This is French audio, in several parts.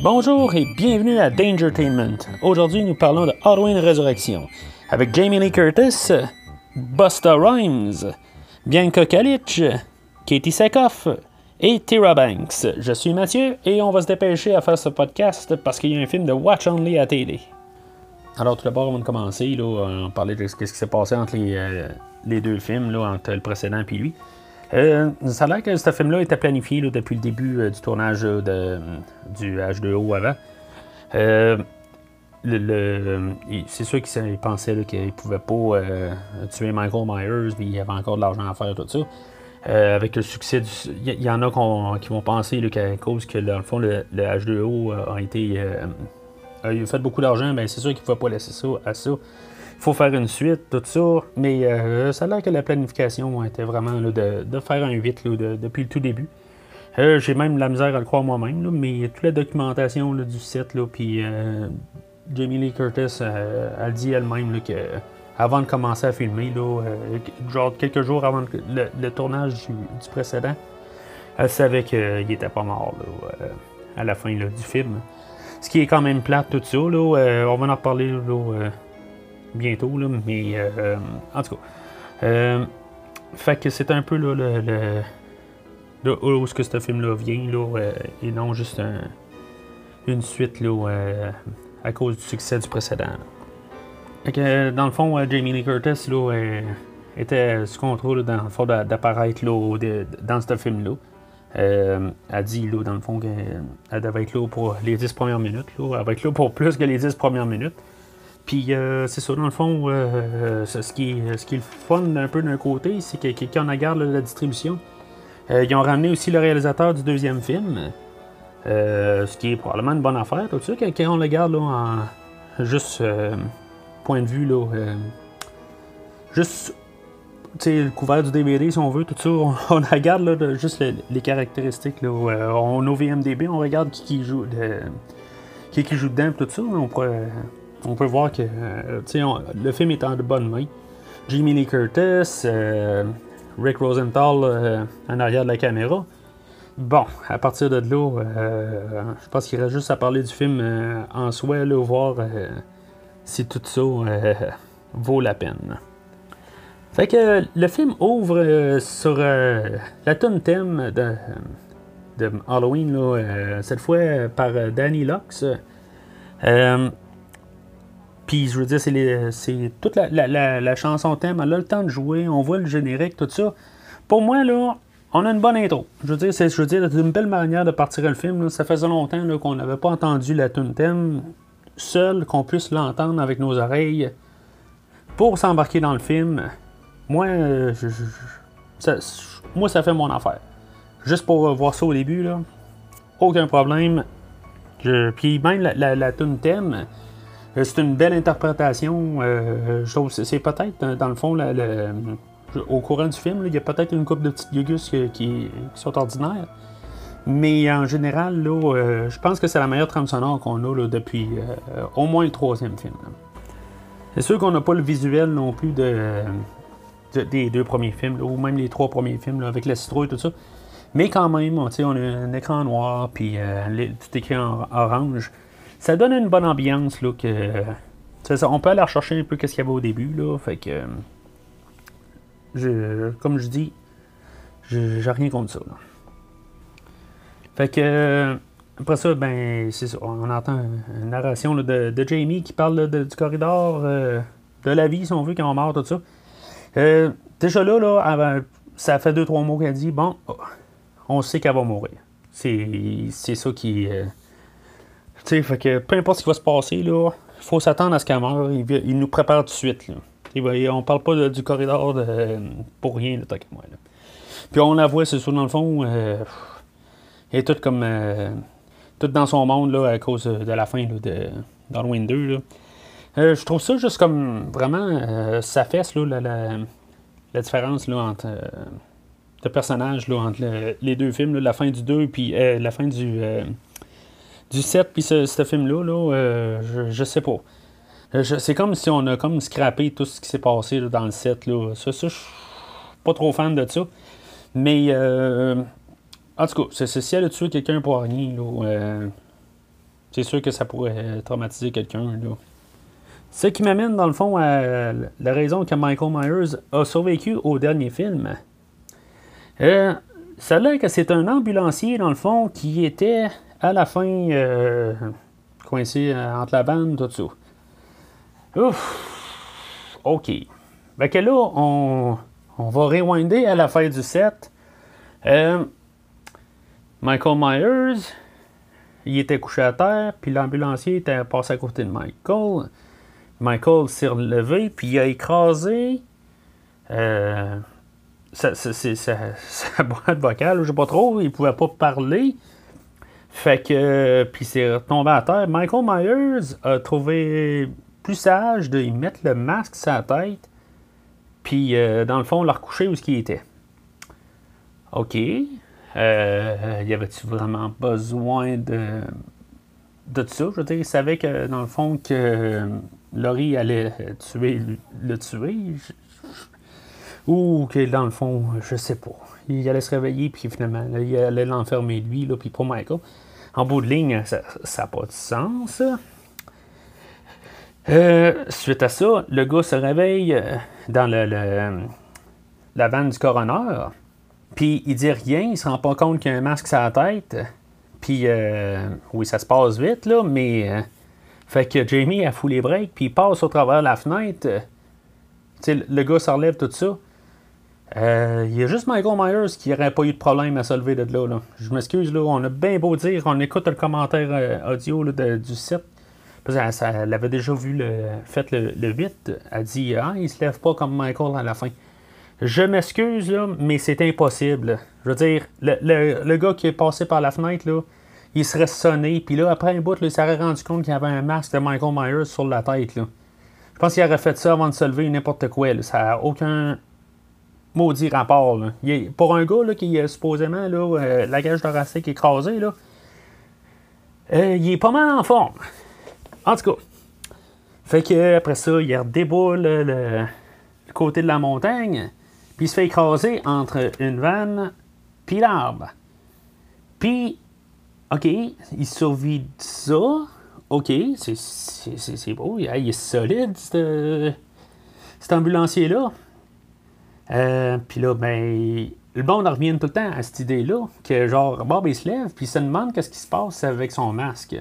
Bonjour et bienvenue à Dangertainment. Aujourd'hui, nous parlons de Halloween Résurrection avec Jamie Lee Curtis, Busta Rhymes, Bianca Kalic, Katie Sackhoff et Tyra Banks. Je suis Mathieu et on va se dépêcher à faire ce podcast parce qu'il y a un film de Watch Only à télé. Alors, tout d'abord, avant de commencer, là, on parlait de ce qui s'est passé entre les, euh, les deux films, là, entre le précédent et lui. Euh, ça a l'air que ce film-là était planifié depuis le début euh, du tournage euh, du H2O avant. C'est sûr qu'il pensait là, qu'il ne pouvait pas tuer Michael Myers, puis il y avait encore de l'argent à faire, tout ça. Avec le succès. Il y, en a qui vont penser qu'à cause que, dans le fond, le, le H2O a été. a fait beaucoup d'argent, ben c'est sûr qu'il ne pouvait pas laisser ça à ça. Faut faire une suite, tout ça. Mais euh, ça a l'air que la planification était vraiment de, faire un 8 là, de- depuis le tout début. Euh, J'ai même la misère à le croire moi-même, mais toute la documentation du site, là, puis euh, Jamie Lee Curtis, elle dit elle-même que avant de commencer à filmer, genre quelques jours avant le, tournage du, précédent, elle savait qu'il était pas mort à la fin du film. Ce qui est quand même plate, tout ça. Là, on va en reparler bientôt, là, mais euh, en tout cas. Euh, fait que c'est un peu là, le, le, où est-ce que ce film-là vient, là, euh, et non juste un- une suite là, euh, à cause du succès du précédent. Fait que, euh, dans le fond, euh, Jamie Lee Curtis là, euh, était sous contrôle, dans le fond, d'a- d'apparaître dans ce film-là. Euh, elle dit, là, dans le fond, qu'elle devait être là pour les 10 premières minutes. Là. Elle va être là pour plus que les 10 premières minutes. Puis euh, c'est ça, dans le fond, euh, ce, qui est, ce qui est le fun d'un peu d'un côté, c'est que quand on regarde la distribution, euh, ils ont ramené aussi le réalisateur du deuxième film, ce qui est probablement une bonne affaire, tout ça, quand, on le regarde en juste point de vue, là, juste le couvert du DVD, si on veut, tout ça, on, regarde là, juste le- les caractéristiques. Là, on au VMDB, on regarde qui, qui joue de- qui, qui joue dedans, tout ça. On peut voir que euh, le film est en de bonnes mains. Jamie Lee Curtis, euh, Rick Rosenthal euh, en arrière de la caméra. Bon, à partir de là, je pense qu'il reste juste à parler du film en soi, là, voir si tout ça vaut la peine. Fait que le film ouvre sur la tune thème de, Halloween, cette fois par Danny Lux. Puis je veux dire, c'est, toute la, la- la- chanson thème, elle a le temps de jouer, on voit le générique, tout ça. Pour moi, là, on a une bonne intro. Je veux dire, c'est, une belle manière de partir le film. Ça faisait longtemps qu'on n'avait pas entendu la tune thème seul, qu'on puisse l'entendre avec nos oreilles pour s'embarquer dans le film. Moi, euh, ça, moi, ça fait mon affaire. Juste pour euh, voir ça au début, là, aucun problème. Puis même la, la, tune thème, c'est une belle interprétation. euh, je trouve c'est- peut-être, euh, dans le fond, au courant du film, il y a peut-être une couple de petites gugus qui, sont ordinaires. Mais en général, euh, je pense que c'est la meilleure trame sonore qu'on a depuis euh, au moins le troisième film. C'est sûr qu'on n'a pas le visuel non plus de, de- des deux premiers films, ou même les trois premiers films, avec la citrouille et tout ça. Mais quand même, on, a un écran noir, puis euh, tout écrit en orange. Ça donne une bonne ambiance, là, que... ça, on peut aller rechercher un peu ce qu'il y avait au début, là, fait que... Je, comme je dis, j'ai rien contre ça, là. Fait que... Après ça, ben, c'est ça, on entend une narration de, Jamie qui parle de- du corridor, euh, de la vie, si on veut, quand on meurt, tout ça. Euh, déjà là, là ça fait deux, trois mots qu'elle dit, bon, oh, on sait qu'elle va mourir. C'est ça qui... euh, fait que peu importe ce qui va se passer, là, il faut s'attendre à ce qu'elle meure. Il, nous prépare tout de suite, là. Va- on parle pas du corridor pour rien, tant qu'à moi. Puis on la voit, c'est sûr, dans le fond, euh, elle est toute comme... euh, dans son monde là, à cause de la fin de d'Halloween 2. Là. Euh, je trouve ça juste comme vraiment euh, ça fesse là, la, différence entre euh, de personnages là, entre le- les deux films, la fin du 2 puis euh, la fin du, euh, du 7 puis ce, film-là, là, euh, je, sais pas. Euh, C'est comme si on a comme scrappé tout ce qui s'est passé dans le 7. Là. Ça, ça, je suis pas trop fan de ça. Mais euh, en tout cas, c'est, si elle a tué quelqu'un pour rien, euh, c'est sûr que ça pourrait traumatiser quelqu'un. Ce qui m'amène, dans le fond, à la raison que Michael Myers a survécu au dernier film. Euh, ça a l'air que c'est un ambulancier, dans le fond, qui était à la fin euh, coincé euh, entre la bande, tout ça. Ouf! OK. Fait que là, on, va rewinder à la fin du set. Euh, Michael Myers, il était couché à terre, puis l'ambulancier était passé à côté de Michael. Michael s'est relevé, puis il a écrasé sa, sa- boîte vocale, je sais pas trop, il pouvait pas parler. Fait que, puis il s'est retombé à terre. Michael Myers a trouvé plus sage de mettre le masque sur la tête, puis euh, dans le fond, le recoucher où ce qu'il était. OK. Euh, y avait-tu vraiment besoin de, de ça? Je veux dire, il savait que, dans le fond, que euh, Laurie allait tuer, le tuer. Ou que, dans le fond, je sais pas. Il allait se réveiller, puis finalement, il allait l'enfermer lui, là, puis pas Michael. En bout de ligne, ça n'a pas de sens. Euh, suite à ça, le gars se réveille euh, dans la vanne du coroner. Puis il dit rien, il se rend pas compte qu'il y a un masque sur la tête. Puis euh, oui, ça se passe vite, là, mais. euh, fait que Jamie a fout les breaks, puis il passe au travers de la fenêtre. Le- gars se relève tout ça. Euh, Il y a juste Michael Myers qui n'aurait pas eu de problème à se lever de là. Je m'excuse, là, on a bien beau dire, on écoute le commentaire euh, audio du site. Qu'elle ça- elle avait déjà vu le, fait le, le 8. Elle dit Ah, il se lève pas comme Michael à la fin. Je m'excuse, là, mais c'est impossible. Je veux dire, le, gars qui est passé par la fenêtre, là, il serait sonné, puis là, après un bout, il s'aurait rendu compte qu'il y avait un masque de Michael Myers sur la tête. Là. Je pense qu'il aurait fait ça avant de se lever, n'importe quoi. Ça n'a aucun maudit rapport. là. Il est- pour un gars là, qui est supposément là, euh, la cage thoracique écrasée, là, euh, il est pas mal en forme. En tout cas. Fait que après ça, il redéboule le, côté de la montagne, puis il se fait écraser entre une vanne puis l'arbre. Puis, OK, il survit de ça. OK, c'est- beau. Il est solide, ce- cet ambulancier-là. Euh, puis là, ben, le monde en revient tout le temps à cette idée-là, que genre, Bob, il se lève, puis il se demande qu'est-ce qui se passe avec son masque.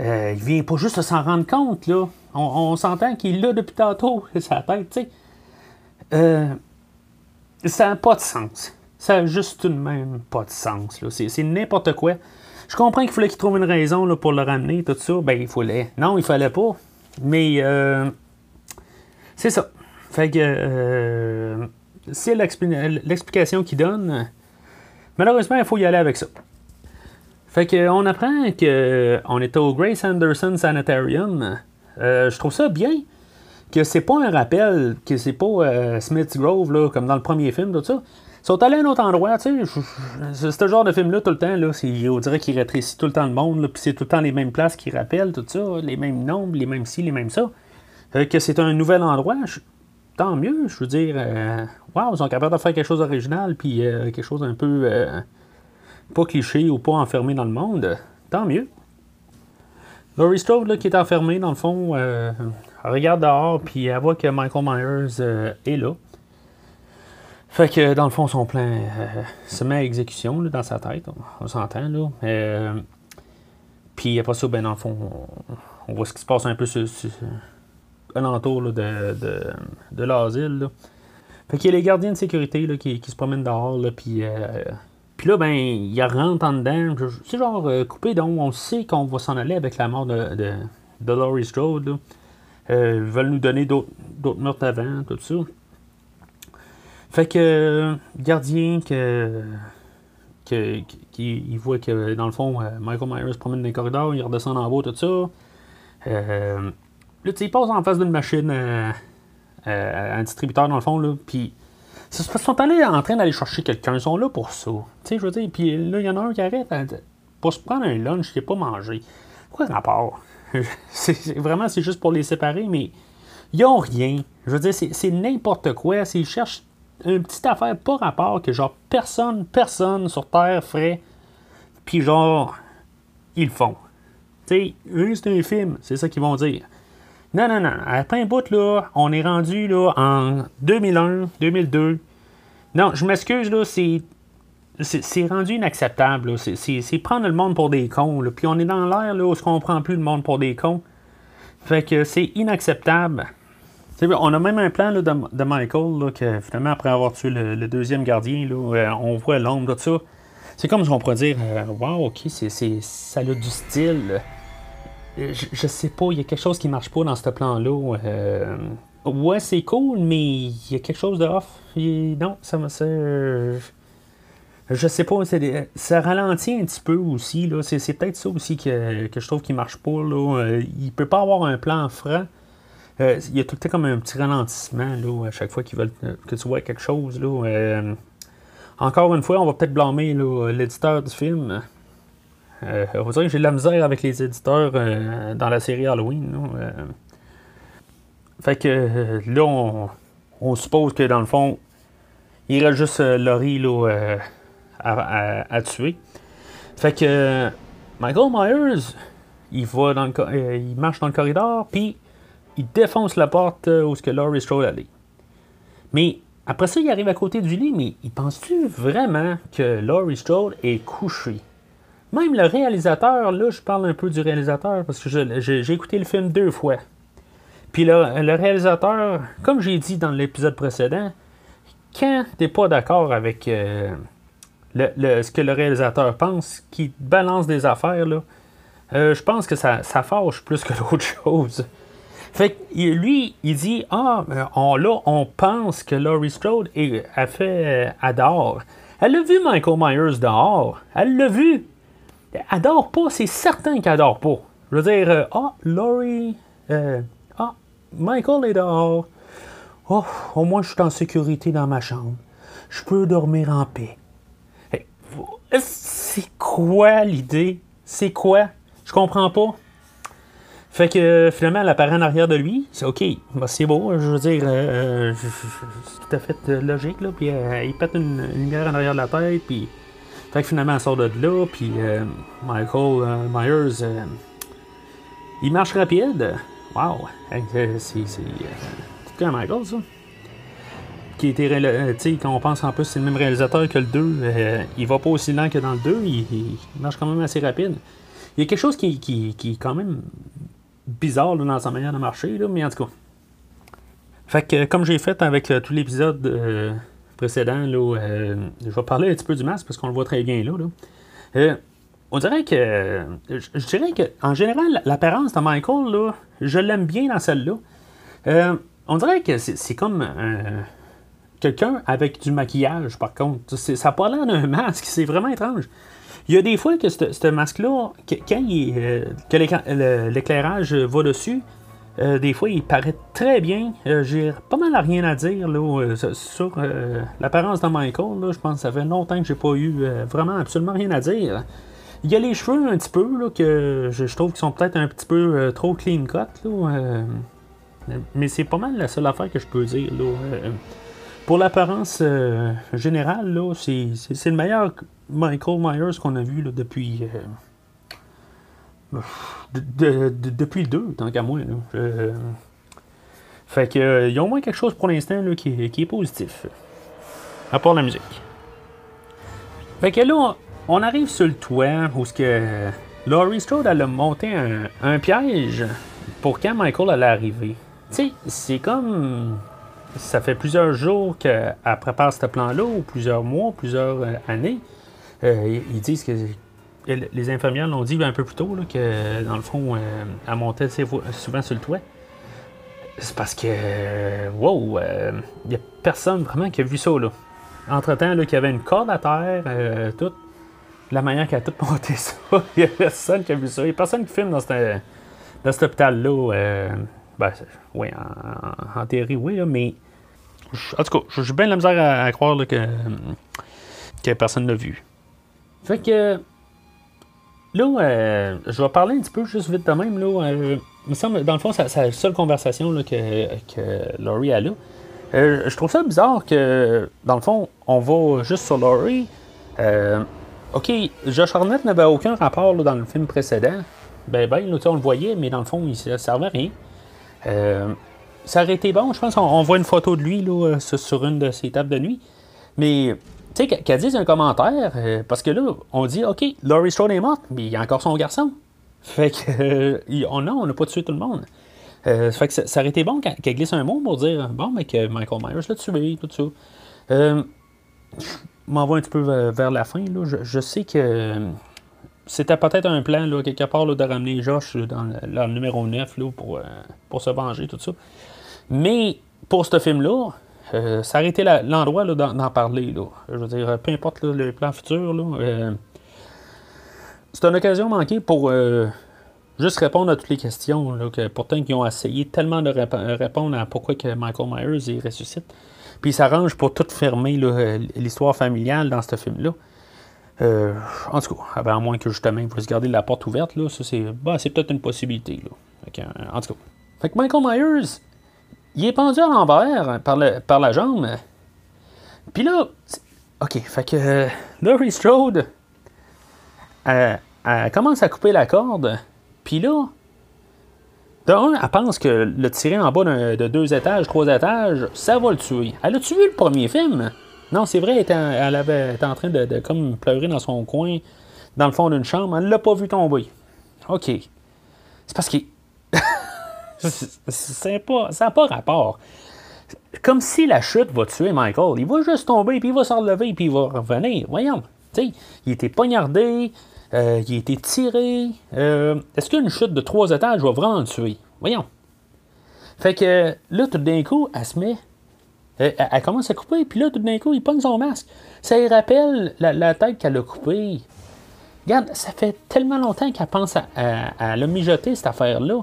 Euh, il vient pas juste de s'en rendre compte, là. On, on s'entend qu'il l'a depuis tantôt, sa tête, tu sais. Euh, ça n'a pas de sens. Ça n'a juste tout de même pas de sens, là. C'est, c'est n'importe quoi. Je comprends qu'il fallait qu'il trouve une raison là, pour le ramener, tout ça. Ben, il fallait. Non, il fallait pas. Mais, euh, c'est ça. Fait que, euh, c'est l'expli- l'explication qu'il donne. Malheureusement, il faut y aller avec ça. Fait que on apprend que on est au Grace Anderson Sanitarium. Euh, je trouve ça bien que c'est pas un rappel, que c'est pas euh, Smith's Grove là, comme dans le premier film, tout ça. Ils sont allés à un autre endroit, tu sais. ce genre de film-là tout le temps, là. On dirait qu'il rétrécit tout le temps le monde, là, puis c'est tout le temps les mêmes places qui rappellent, tout ça, les mêmes nombres, les mêmes ci, les mêmes ça. Que c'est un nouvel endroit, tant mieux, je veux dire. euh, Waouh, ils sont capables de faire quelque chose d'original, puis euh, quelque chose un peu. euh, pas cliché ou pas enfermé dans le monde, tant mieux. Laurie Strode, là, qui est enfermée, dans le fond, regarde dehors, puis elle voit que Michael Myers est là. Fait que, dans le fond, son plan se met à exécution là, dans sa tête, on, s'entend, là. Puis après ça, ben, dans le fond, on, voit ce qui se passe un peu sur- alentour là, de, de, de l'asile. Fait qu'il y a les gardiens de sécurité qui, qui se promènent dehors, puis... euh, puis là, ben, il rentre en dedans. C'est genre euh, coupé, donc on sait qu'on va s'en aller avec la mort de, de, de Laurie Strode. Euh, ils veulent nous donner d'autres meurtres avant, tout ça. Fait que, gardien, que qu'il voit que, dans le fond, Michael Myers se promène dans les corridors, il redescend en bas, tout ça. Là, tu en face d'une machine un distributeur, dans le fond, là, puis ils sont allés en train d'aller chercher quelqu'un, ils sont là pour ça. Tu sais, je veux dire, puis là, il y en a un qui arrête pour se prendre un lunch qui n'est pas mangé. Quoi rapport? vraiment, c'est juste pour les séparer, mais ils n'ont rien. Je veux dire, c'est, n'importe quoi. S'ils cherchent une petite affaire pas rapport que genre personne, personne sur Terre ferait, puis genre, ils le font. Tu sais, c'est un film, c'est ça qu'ils vont dire. Non, non, non. À plein bout, là, on est rendu là, en 2001, 2002. Non, je m'excuse, là, c'est. C'est rendu inacceptable. C'est prendre le monde pour des cons. Là. Puis on est dans l'air où on ne prend plus le monde pour des cons. Fait que c'est inacceptable. on a même un plan là, de, Michael, là, que finalement, après avoir tué le, deuxième gardien, là, euh, on voit l'ombre, tout ça. C'est comme si on pourrait dire euh, Wow, ok, ça a du style je, sais pas, il y a quelque chose qui marche pas dans ce plan-là. Euh, ouais, c'est cool, mais il y a quelque chose de off. non, ça me sert. Je sais pas, ça ralentit un petit peu aussi. Là. C'est, peut-être ça aussi que, je trouve qui marche pas. Là. Euh, il peut pas avoir un plan franc. Euh, il y a tout le temps comme un petit ralentissement à chaque fois qu'ils veulent que tu vois quelque chose. Encore une fois, on va peut-être blâmer l'éditeur du film. Euh, on que j'ai de la misère avec les éditeurs euh, dans la série Halloween. Euh. Fait que là, on, suppose que dans le fond, il reste juste Laurie là, à, tuer. Fait que Michael Myers, il, va dans le, il marche dans le corridor, puis il défonce la porte où ce que Laurie Strode allait. Mais après ça, il arrive à côté du lit, mais il pense-tu vraiment que Laurie Strode est couchée? Même le réalisateur, là, je parle un peu du réalisateur parce que j'ai écouté le film deux fois. Puis le, réalisateur, comme j'ai dit dans l'épisode précédent, quand t'es pas d'accord avec euh, ce que le réalisateur pense, qui balance des affaires, là, euh, je pense que ça, ça fâche plus que d'autres choses. Fait que lui, il dit Ah, on, là, on pense que Laurie Strode a fait, adore. Elle a vu Michael Myers dehors. Elle l'a vu adore pas, c'est certain qu'elle adore pas. Je veux dire, euh, ah, Laurie, euh, ah, Michael est dehors. Oh, au moins je suis en sécurité dans ma chambre. Je peux dormir en paix. c'est quoi l'idée? C'est quoi? Je comprends pas. Fait que finalement, elle apparaît en arrière de lui. C'est OK. Bah, c'est beau. Je veux dire, euh, c'est tout à fait logique. Là. Puis il pète une, une lumière en arrière de la tête. Puis fait que finalement, elle sort de là, puis euh, Michael euh, Myers, euh, il marche rapide. Wow! C'est un Michael, ça. Qui était, tu quand on pense en plus c'est le même réalisateur que le 2, il va pas aussi lent que dans le 2, il, marche quand même assez rapide. Il y a quelque chose qui, qui, qui est quand même bizarre dans sa manière de marcher, là, mais en tout cas. Fait que, comme j'ai fait avec tout l'épisode précédent, là, euh, je vais parler un petit peu du masque parce qu'on le voit très bien là. Euh, on dirait que. Je, dirais que, en général, l'apparence de Michael, là, je l'aime bien dans celle-là. Euh, on dirait que c'est comme quelqu'un avec du maquillage, par contre. Ça n'a pas l'air d'un masque, c'est vraiment étrange. Il y a des fois que ce masque-là, quand que l'éclairage va dessus, euh, des fois, il paraît très bien. Euh, j'ai pas mal à rien à dire là, euh, sur l'apparence de Michael. je pense que ça fait longtemps que j'ai pas eu vraiment absolument rien à dire. Il y a les cheveux un petit peu là, que je, trouve qu'ils sont peut-être un petit peu trop clean cut. mais c'est pas mal la seule affaire que je peux dire. pour l'apparence générale, c'est le meilleur Michael Myers qu'on a vu depuis depuis le 2, tant qu'à moi. fait que, euh, y a au moins quelque chose pour l'instant qui, est positif. À part la musique. Fait que là, on arrive sur le toit où que Laurie Strode elle a monté un, piège pour quand Michael allait arriver. Tu sais, c'est comme. Ça fait plusieurs jours qu'elle prépare ce plan-là, ou plusieurs mois, plusieurs euh, années. Euh, ils disent que les infirmières l'ont dit un peu plus tôt, que dans le fond, euh, elle montait souvent sur le toit. C'est parce que, wow, il euh, n'y a personne vraiment qui a vu ça. Là. Entre-temps, il y avait une corde à terre, euh, tout. la manière qu'elle a tout monté ça, il n'y a personne qui a vu ça. Il n'y a personne qui filme dans, dans cet hôpital-là. Euh, ben, oui, en, théorie, oui, là, mais. En tout cas, j'ai bien la misère à, croire que, que personne l'a vu. Fait que. Là, euh, je vais parler un petit peu juste vite de même. Là, euh, dans le fond, c'est la seule conversation là, que, que Laurie a là. Euh, je trouve ça bizarre que, dans le fond, on va juste sur Laurie. Ok, Josh Arnett n'avait aucun rapport dans le film précédent. Ben, ben, là, on le voyait, mais dans le fond, il ne servait à rien. Ça aurait été bon, je pense. On, voit une photo de lui là, sur une de ses tables de nuit. Mais tu sais, qu'elle dise un commentaire, parce que là, on dit, OK, Laurie Strode est morte, mais il y a encore son garçon. Fait que, on on n'a pas tué tout le monde. Euh, fait que ça, aurait été bon qu'elle glisse un mot pour dire bon, mais que Michael Myers l'a tué, tout ça. Euh, je m'en vais un petit peu vers, la fin. Là. Je, sais que c'était peut-être un plan, là, quelque part, là, de ramener Josh dans le, numéro 9 là, pour, euh, pour se venger, tout ça. Mais pour ce film-là, euh, été l'endroit d'en parler. Là. Je veux dire, peu importe le plan futur, c'est une occasion manquée pour juste répondre à toutes les questions. Là, que pourtant, ils ont essayé tellement de répondre à pourquoi que Michael Myers il ressuscite. Puis il s'arrange pour tout fermer l'histoire familiale dans ce film-là. Euh, en tout cas, à moins que justement il se garder la porte ouverte, là, ça c'est bah, peut-être une possibilité. Là. en tout cas. Fait que Michael Myers, il est pendu à l'envers par, par la jambe. Puis là, OK, fait que euh, Laurie Strode, elle commence à couper la corde. Puis là, elle pense que le tirer en bas de deux étages, trois étages, ça va le tuer. Elle a-tu vu le premier film? Non, c'est vrai, elle, était en train de, comme pleurer dans son coin, dans le fond d'une chambre. Elle l'a pas vu tomber. OK. C'est parce que. C'est pas, ça n'a pas rapport. Comme si la chute va tuer Michael. Il va juste tomber, puis il va se relever, puis il va revenir. Voyons. sais, il était poignardé, euh, il a été tiré. Euh, est-ce qu'une chute de trois étages va vraiment le tuer? Voyons. Fait que là, tout d'un coup, elle se met. Euh, elle, commence à couper, puis là, tout d'un coup, il pogne son masque. Ça lui rappelle la, tête qu'elle a coupée. Regarde, ça fait tellement longtemps qu'elle pense à, à, la mijoter, cette affaire-là.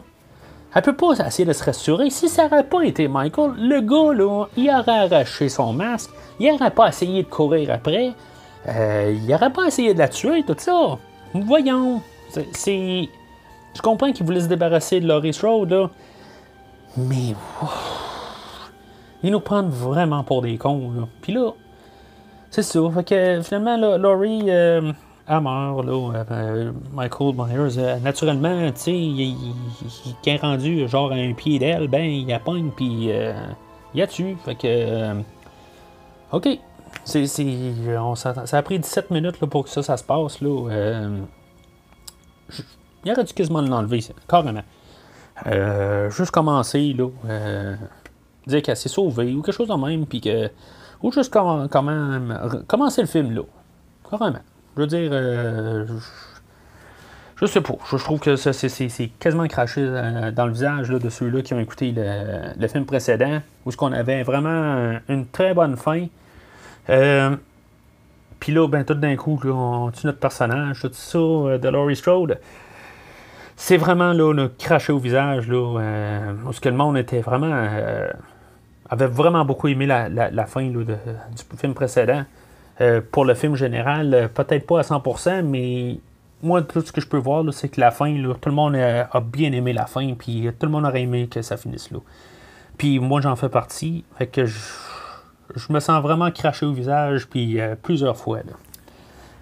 Elle peut pas essayer de se rassurer. Si ça n'aurait pas été Michael, le gars, là, il aurait arraché son masque. Il n'aurait pas essayé de courir après. il n'aurait pas essayé de la tuer, tout ça. Voyons. C'est. Je comprends qu'il voulait se débarrasser de Laurie Strode, là. Mais. Ils nous prennent vraiment pour des cons, là. Puis là, c'est ça. Fait que finalement, là, Laurie. Euh, mort, là. Euh, Michael Myers, euh, naturellement, tu sais, il, est rendu genre à un pied d'elle, ben, il a pogne, puis il a tué. Fait que. OK. C'est, ça a pris 17 minutes là, pour que ça, ça se passe. Là, euh, il aurait dû quasiment l'enlever, carrément. Euh, juste commencer, là, euh, dire qu'elle s'est sauvée ou quelque chose de même, puis que. Ou juste quand, même commencer le film, là. Carrément. Je veux dire. Euh, je, sais pas. Je, trouve que c'est, quasiment craché dans le visage de ceux-là qui ont écouté le, film précédent, où ce qu'on avait vraiment une très bonne fin. Euh, puis là, ben, tout d'un coup, on tue notre personnage, tout ça, euh, de Laurie Strode. C'est vraiment là, le craché au visage, là, où que le monde était vraiment. avait vraiment beaucoup aimé la, fin du film précédent. Pour le film général, peut-être pas à 100%, mais moi, tout ce que je peux voir, c'est que la fin, tout le monde a, bien aimé la fin, puis tout le monde aurait aimé que ça finisse là. Puis moi, j'en fais partie, fait que je me sens vraiment craché au visage, puis euh, plusieurs fois.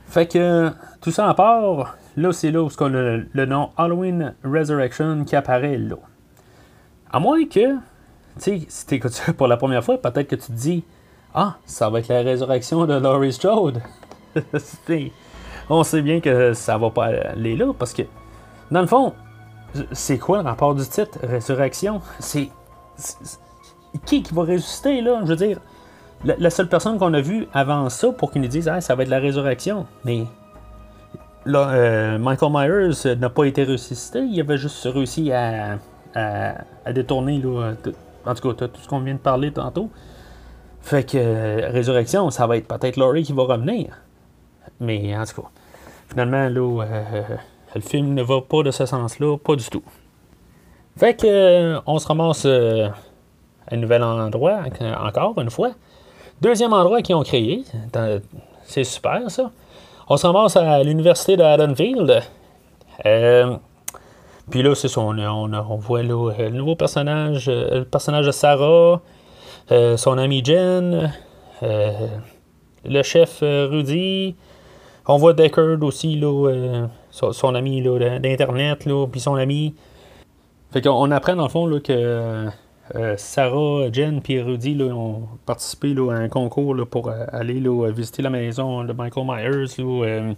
Fait que, tout ça en part, là, c'est là où on a le, nom Halloween Resurrection qui apparaît là. À moins que, tu sais, si tu écoutes ça pour la première fois, peut-être que tu te dis Ah, ça va être la résurrection de Laurie Strode. on sait bien que ça va pas aller là, parce que, dans le fond, c'est quoi le rapport du titre, Résurrection? C'est. Qui qui va ressusciter, là? Je veux dire, la, seule personne qu'on a vue avant ça pour qu'il nous dise ah, ça va être la résurrection. Mais là, euh, Michael Myers n'a pas été ressuscité, il avait juste réussi à, détourner, en tout cas, tout ce qu'on vient de parler tantôt. Fait que euh, résurrection, ça va être peut-être Laurie qui va revenir. Mais en tout cas. finalement, là, le film ne va pas de ce sens-là, pas du tout. Fait que, on se ramasse à un nouvel endroit, encore une fois. Deuxième endroit qu'ils ont créé. C'est super, ça. On se ramasse à l'université de Haddonfield. Euh, puis là, c'est ça, on, voit le nouveau personnage, euh, le personnage de Sarah, euh, son ami Jen, le chef Rudy. On voit Deckard aussi, là, son, ami d'Internet, puis son ami. Fait qu'on apprend dans le fond là, que euh, Sarah, Jen et Rudy ont participé à un concours pour euh, aller visiter la maison de Michael Myers.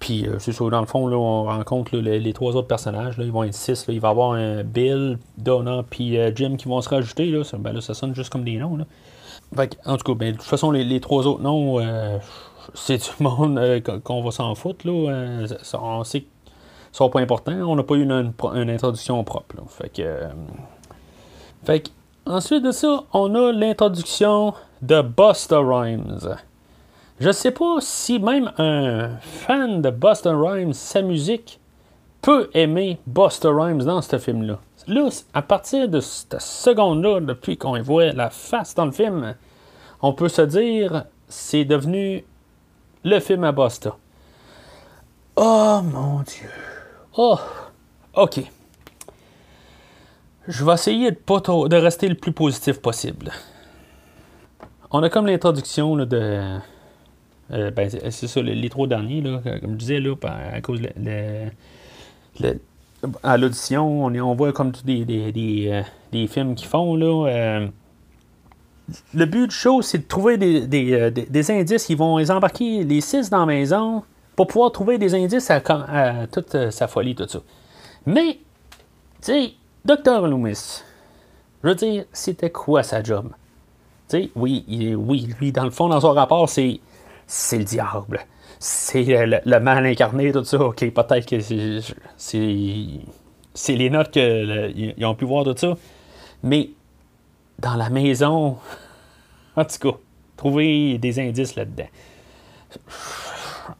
Euh, puis c'est ça, dans le fond, on rencontre les, trois autres personnages. ils vont être six. il va y avoir un Bill, Donna puis Jim qui vont se rajouter. Là. Ça, ben, ça sonne juste comme des noms. en tout cas, ben, de toute façon, les, trois autres noms, c'est tout le monde qu'on va s'en foutre. Là. on sait qu'ils sont pas importants. On n'a pas eu une, introduction propre. Fait que fait ensuite de ça, on a l'introduction de Buster Rhymes. Je sais pas si même un fan de Buster Rhymes, sa musique, peut aimer Buster Rhymes dans ce film-là. Là, à partir de cette seconde-là, depuis qu'on voit la face dans le film, on peut se dire c'est devenu le film à Buster. Oh mon Dieu. Oh, ok je vais essayer de, pas de rester le plus positif possible. On a comme l'introduction de. Euh, ben, c'est ça, les, trois derniers, là, comme je disais, là, à cause de à l'audition, on, on voit comme tous des, des, euh, films qu'ils font. Là, euh. le but du show, c'est de trouver des, indices. Ils vont les embarquer les six dans la maison pour pouvoir trouver des indices à, toute sa folie, tout ça. Mais, tu sais, Docteur Loomis, je veux dire, c'était quoi sa job? Tu sais, oui, oui, lui, dans le fond, dans son rapport, c'est, c'est le diable. C'est le, mal incarné, tout ça. OK, peut-être que c'est, les notes qu'ils ont pu voir, tout ça. Mais dans la maison, en tout cas, trouver des indices là-dedans.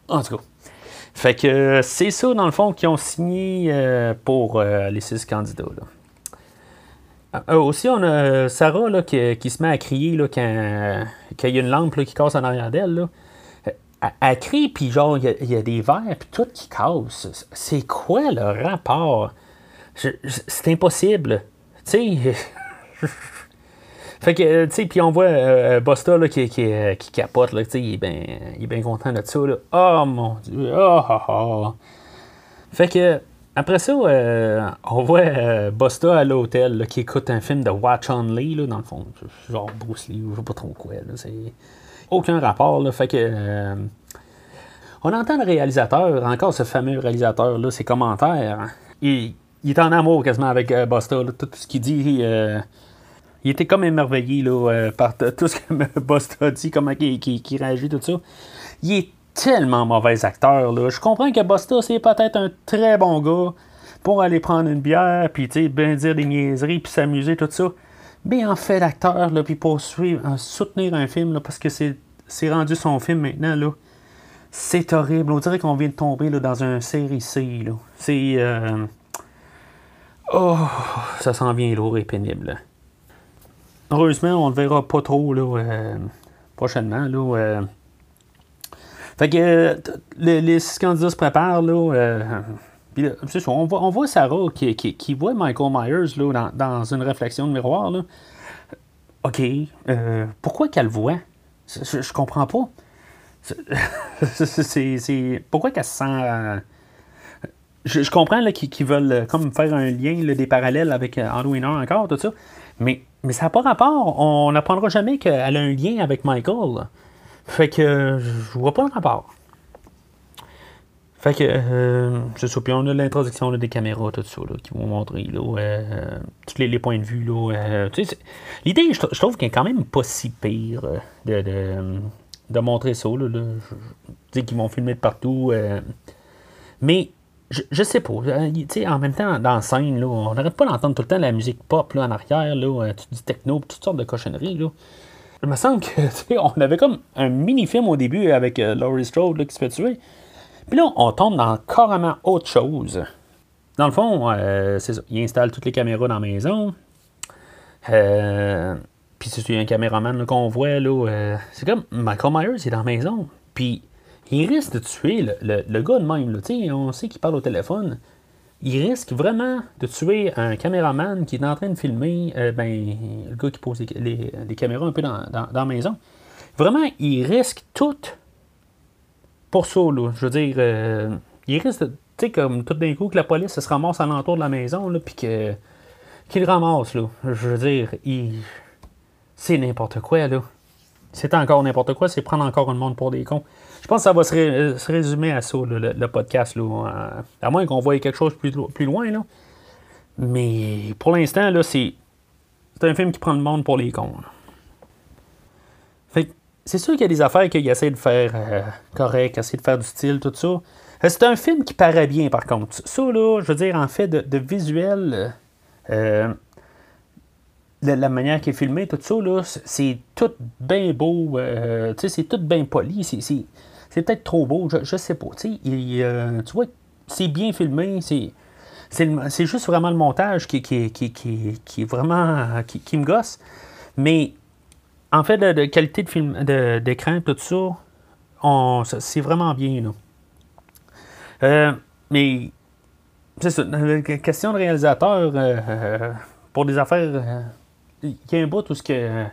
En tout cas. Fait que c'est ça, dans le fond, qu'ils ont signé euh, pour euh, les six candidats. Euh, aussi, on a Sarah là, qui, se met à crier là, quand, il y a une lampe qui casse en arrière d'elle. Elle, crie, puis genre, il y, a des verres, puis tout qui casse. C'est quoi le rapport? c'est impossible. Tu sais. Fait que, euh, tu sais, puis on voit euh, Busta là, qui, qui, euh, qui, capote, là, tu sais, il est bien content de ça, là. Oh mon dieu, oh, oh, oh. Fait que, après ça, on voit Busta à l'hôtel, qui écoute un film de Watch On Lee, là, dans le fond. Genre Bruce Lee, ou je sais pas trop quoi, là. Aucun rapport, là. Fait que. on entend le réalisateur, encore ce fameux réalisateur, là, ses commentaires. Il, il est en amour quasiment avec Busta, là, tout ce qu'il dit il était comme émerveillé là, euh, par tout ce que Busta a dit, comment il, réagit, tout ça. Il est tellement mauvais acteur. Là. Je comprends que Busta, c'est peut-être un très bon gars pour aller prendre une bière, puis bien dire des niaiseries, puis s'amuser, tout ça. Mais en fait d'acteur, puis pour suivre, soutenir un film, là, parce que c'est, rendu son film maintenant, là, c'est horrible. On dirait qu'on vient de tomber là, dans un série C. C'est. Euh, oh, ça s'en vient lourd et pénible. Heureusement, on ne le verra pas trop là, euh, prochainement. Là, euh. Fait que euh, les, six candidats se préparent. Là, on, voit, on voit Sarah qui, voit Michael Myers là, dans, une réflexion de miroir. Là. OK. pourquoi qu'elle le voit? Je, je comprends pas. C'est, pourquoi qu'elle se sent. Je, comprends qu'ils, veulent comme faire un lien, des parallèles avec Halloween encore, tout ça. Mais mais ça n'a pas rapport. On n'apprendra jamais qu'elle a un lien avec Michael. Fait que je vois pas le rapport. Fait que euh, c'est ça. Puis on a l'introduction des caméras, tout ça, qui vont montrer là, euh, tous les, points de vue. Là, euh, l'idée, je, trouve qu'elle est quand même pas si pire de, de, montrer ça. Là, là. qu'ils vont filmer de partout. mais je, je sais pas. Euh, en même temps, dans la scène, là, on n'arrête pas d'entendre tout le temps la musique pop là, en arrière, là, euh, du techno, toutes sortes de cochonneries. Là. Il me semble que on avait comme un mini-film au début avec euh, Laurie Strode qui se fait tuer. Puis là, on tombe dans carrément autre chose. Dans le fond, euh, c'est ça. Il installe toutes les caméras dans la maison. Euh, puis c'est un caméraman qu'on voit, là. euh, c'est comme Michael Myers, il est dans la maison. Puis il risque de tuer le, le- le gars de même, là. On sait qu'il parle au téléphone. Il risque vraiment de tuer un caméraman qui est en train de filmer, euh, ben, le gars qui pose les caméras un peu dans, dans- dans la maison. Vraiment, il risque tout pour ça. Je veux dire, euh, il risque, tu sais, comme tout d'un coup que la police se ramasse alentour de la maison, puis que qu'il ramasse, là. Je veux dire, c'est n'importe quoi, là. C'est encore n'importe quoi, c'est prendre encore le monde pour des cons. Je pense que ça va se, se résumer à ça, le, podcast, là. Euh, À moins qu'on voie quelque chose plus, lo- plus loin, là. Mais pour l'instant, là, c'est... C'est un film qui prend le monde pour les cons. C'est sûr qu'il y a des affaires qu'il essaie de faire euh, correct, essaie de faire du style, tout ça. Euh, C'est un film qui paraît bien, par contre. Ça, là, je veux dire, en fait, de, visuel, euh, euh, la, manière qui est filmé, tout ça, là, c'est- tout bien beau. tu sais, c'est tout bien poli. C'est, peut-être trop beau, je, je sais pas. Tu sais, tu vois, c'est bien filmé. C'est, c'est, juste vraiment le montage qui, qui, qui, qui, qui est vraiment. Qui me gosse. Mais en fait, de, qualité de film, d'écran, tout ça, c'est vraiment bien. Là. Euh, mais c'est ça. la Question de réalisateur, euh, euh, pour des affaires, il y a un bout où ce que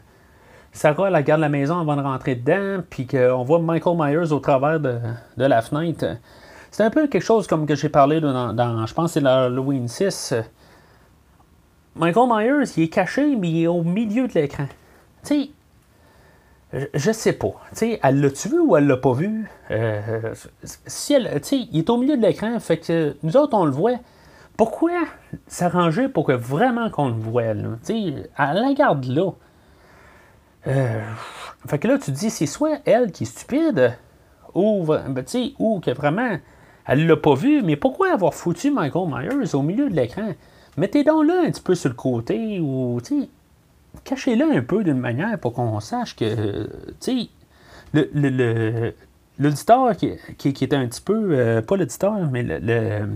Sarah elle regarde la maison avant de rentrer dedans, puis qu'on voit Michael Myers au travers de, de la fenêtre. C'est un peu quelque chose comme que j'ai parlé dans, dans- je pense c'est l'Halloween 6. Michael Myers, il est caché, mais il est au milieu de l'écran. Tu sais, je, sais pas. Tu sais, elle l'a-tu vu ou elle l'a pas vu? Euh, si elle, il est au milieu de l'écran, fait que nous autres, on le voit. Pourquoi s'arranger pour que vraiment qu'on le voit, là? Elle la garde là. Euh, fait que là, tu te dis, c'est soit elle qui est stupide, ou, ben, ou que vraiment, elle l'a pas vu, mais pourquoi avoir foutu Michael Myers au milieu de l'écran? Mettez donc là un petit peu sur le côté, ou, tu cachez-le un peu d'une manière pour qu'on sache que, euh, tu sais, le, le, l'auditeur qui, qui, est un petit peu, euh, pas l'auditeur, mais le,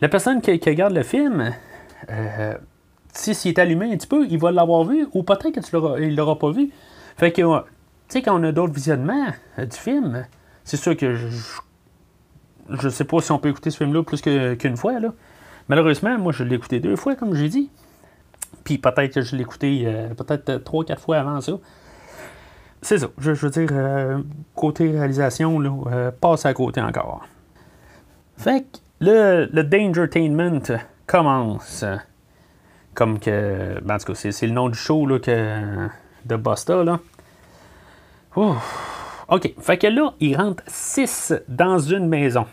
la personne qui, qui regarde le film, euh, si s'il est allumé un petit peu, il va l'avoir vu, ou peut-être que tu l'auras, il l'aura pas vu. Fait que, tu sais, quand on a d'autres visionnements euh, du film, c'est sûr que je, je, sais pas si on peut écouter ce film-là plus qu'une fois, là. Malheureusement, moi, je l'ai écouté deux fois, comme j'ai dit. Puis peut-être que je l'ai écouté euh, peut-être euh, trois, quatre fois avant ça. C'est ça. Je, veux dire, euh, côté réalisation, euh, passe à côté encore. Fait que le, Dangertainment commence. Comme que. ben, en tout cas, c'est, c'est le nom du show là, que, de Busta. Là. OK. Fait que là, il rentre six dans une maison.